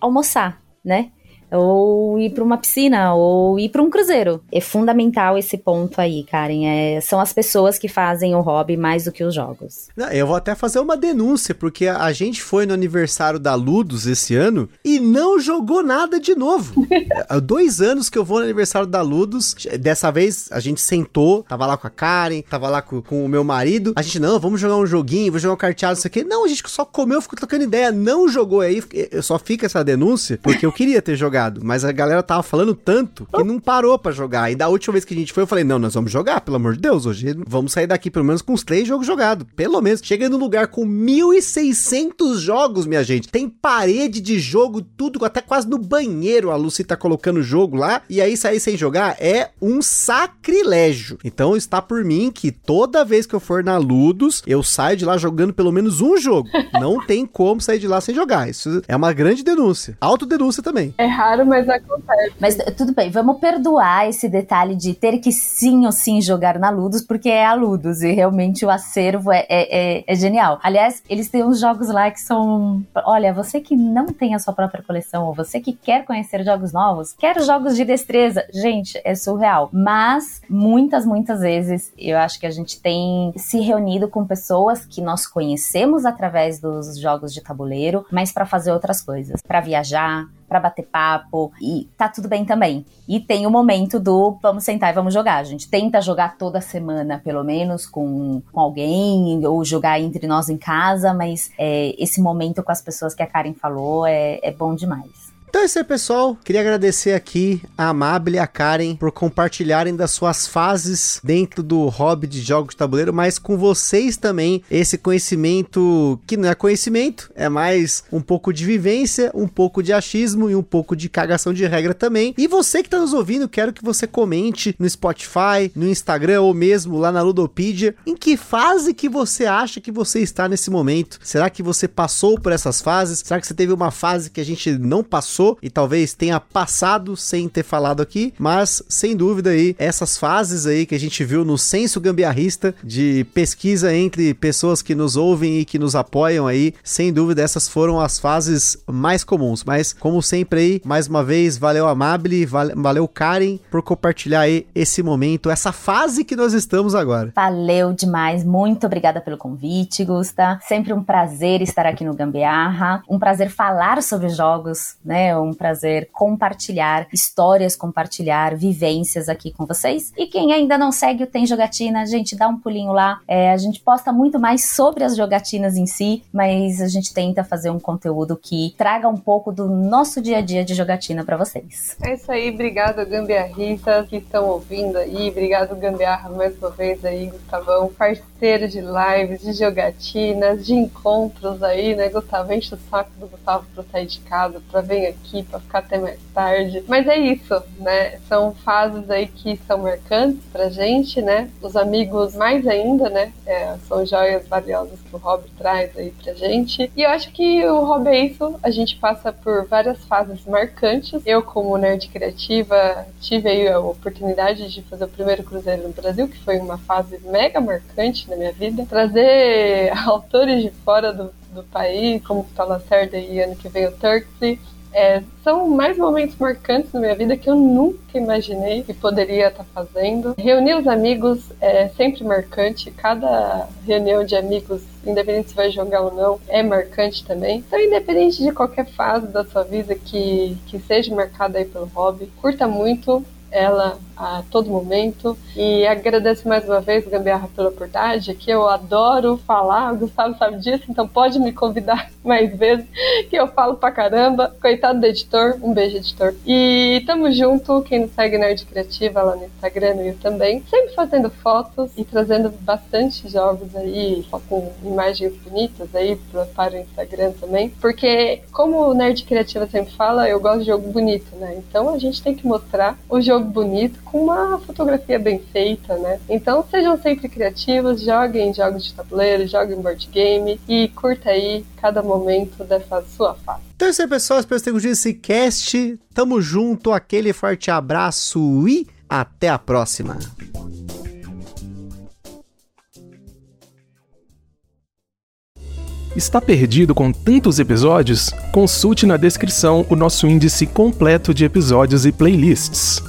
almoçar, né? Ou ir para uma piscina, ou ir para um cruzeiro. É fundamental esse ponto aí, Karen. É, são as pessoas que fazem o hobby mais do que os jogos. Não, eu vou até fazer uma denúncia, porque a gente foi no aniversário da Ludus esse ano e não jogou nada de novo. (laughs) Há dois anos que eu vou no aniversário da Ludus. Dessa vez a gente sentou, tava lá com a Karen, tava lá com, com o meu marido. A gente, não, vamos jogar um joguinho, vou jogar um carteado, isso aqui. Não, a gente só comeu, ficou trocando ideia, não jogou aí. Só fica essa denúncia, porque eu queria ter jogado, mas a galera tava falando tanto que não parou para jogar. E da última vez que a gente foi, eu falei, não, nós vamos jogar, pelo amor de Deus, hoje vamos sair daqui pelo menos com uns três jogos jogados, pelo menos. Chega no lugar com 1.600 jogos, minha gente. Tem parede de jogo, tudo, até quase no banheiro a Lucy tá colocando jogo lá, e aí sair sem jogar é um sacrilégio. Então está por mim que toda vez que eu for na Ludos, eu saio de lá jogando pelo menos um jogo. Não tem como sair de lá sem jogar. Isso é uma grande denúncia. Autodenúncia também. É raro, mas acontece. Mas tudo bem, vamos perdoar esse detalhe de ter que sim ou sim jogar na Ludos, porque é a Ludos e realmente o acervo é, é, é, é genial. Aliás, eles têm uns jogos lá que são. Olha, você que não tem a sua própria coleção, ou você que quer conhecer jogos novos, quer jogos de destreza, gente, é surreal. Mas muitas, muitas vezes eu acho que a gente tem se reunido com pessoas que nós conhecemos através dos jogos de tabuleiro, mas para fazer outras coisas, para viajar, para bater papo e tá tudo bem também. E tem o momento do vamos sentar e vamos jogar. A gente tenta jogar toda semana, pelo menos, com, com alguém, ou jogar entre nós em casa, mas é, esse momento com as pessoas que a Karen falou é, é bom demais. Então é isso aí, pessoal. Queria agradecer aqui a Amable e a Karen por compartilharem das suas fases dentro do hobby de jogos de tabuleiro, mas com vocês também esse conhecimento que não é conhecimento, é mais um pouco de vivência, um pouco de achismo e um pouco de cagação de regra também. E você que está nos ouvindo, quero que você comente no Spotify, no Instagram ou mesmo lá na Ludopedia, em que fase que você acha que você está nesse momento. Será que você passou por essas fases? Será que você teve uma fase que a gente não passou? Passou e talvez tenha passado sem ter falado aqui, mas sem dúvida aí, essas fases aí que a gente viu no censo gambiarrista de pesquisa entre pessoas que nos ouvem e que nos apoiam aí, sem dúvida essas foram as fases mais comuns. Mas como sempre aí, mais uma vez, valeu Amable, valeu Karen por compartilhar aí esse momento, essa fase que nós estamos agora. Valeu demais, muito obrigada pelo convite, Gusta. Sempre um prazer estar aqui no Gambiarra, um prazer falar sobre jogos, né? Um prazer compartilhar histórias, compartilhar vivências aqui com vocês. E quem ainda não segue o Tem Jogatina, gente, dá um pulinho lá. É, a gente posta muito mais sobre as jogatinas em si, mas a gente tenta fazer um conteúdo que traga um pouco do nosso dia a dia de jogatina para vocês. É isso aí, obrigado gambiarristas que estão ouvindo aí, obrigado Gambiarra mais uma vez aí, Gustavão, parceiro de lives, de jogatinas, de encontros aí, né, Gustavo? Enche o saco do Gustavo pra sair de casa, pra vir aqui aqui para ficar até mais tarde. Mas é isso, né? São fases aí que são marcantes pra gente, né? Os amigos mais ainda, né? É, são joias valiosas que o hobby traz aí pra gente. E eu acho que o hobby é isso. A gente passa por várias fases marcantes. Eu, como nerd criativa, tive aí a oportunidade de fazer o primeiro cruzeiro no Brasil, que foi uma fase mega marcante na minha vida. Trazer (laughs) autores de fora do, do país, como o Lacerda e ano que vem o Turkey, é, são mais momentos marcantes na minha vida que eu nunca imaginei que poderia estar fazendo. Reunir os amigos é sempre marcante. Cada reunião de amigos, independente se vai jogar ou não, é marcante também. Então, independente de qualquer fase da sua vida que, que seja marcada aí pelo hobby, curta muito ela a todo momento. E agradeço mais uma vez, Gambiarra, pela oportunidade, que eu adoro falar, o Gustavo sabe disso, então pode me convidar (laughs) mais vezes, que eu falo pra caramba. Coitado do editor, um beijo, editor. E tamo junto, quem nos segue Nerd Criativa lá no Instagram e também, sempre fazendo fotos e trazendo bastante jogos aí, com imagens bonitas aí para o Instagram também, porque como o Nerd Criativa sempre fala, eu gosto de jogo bonito, né? Então a gente tem que mostrar o jogo bonito com uma fotografia bem feita, né? Então sejam sempre criativos, joguem jogos de tabuleiro, joguem board game e curta aí cada momento dessa sua fase. Então é isso aí, pessoal. Espero que tenham curtido esse cast. Tamo junto, aquele forte abraço e até a próxima. Está perdido com tantos episódios? Consulte na descrição o nosso índice completo de episódios e playlists.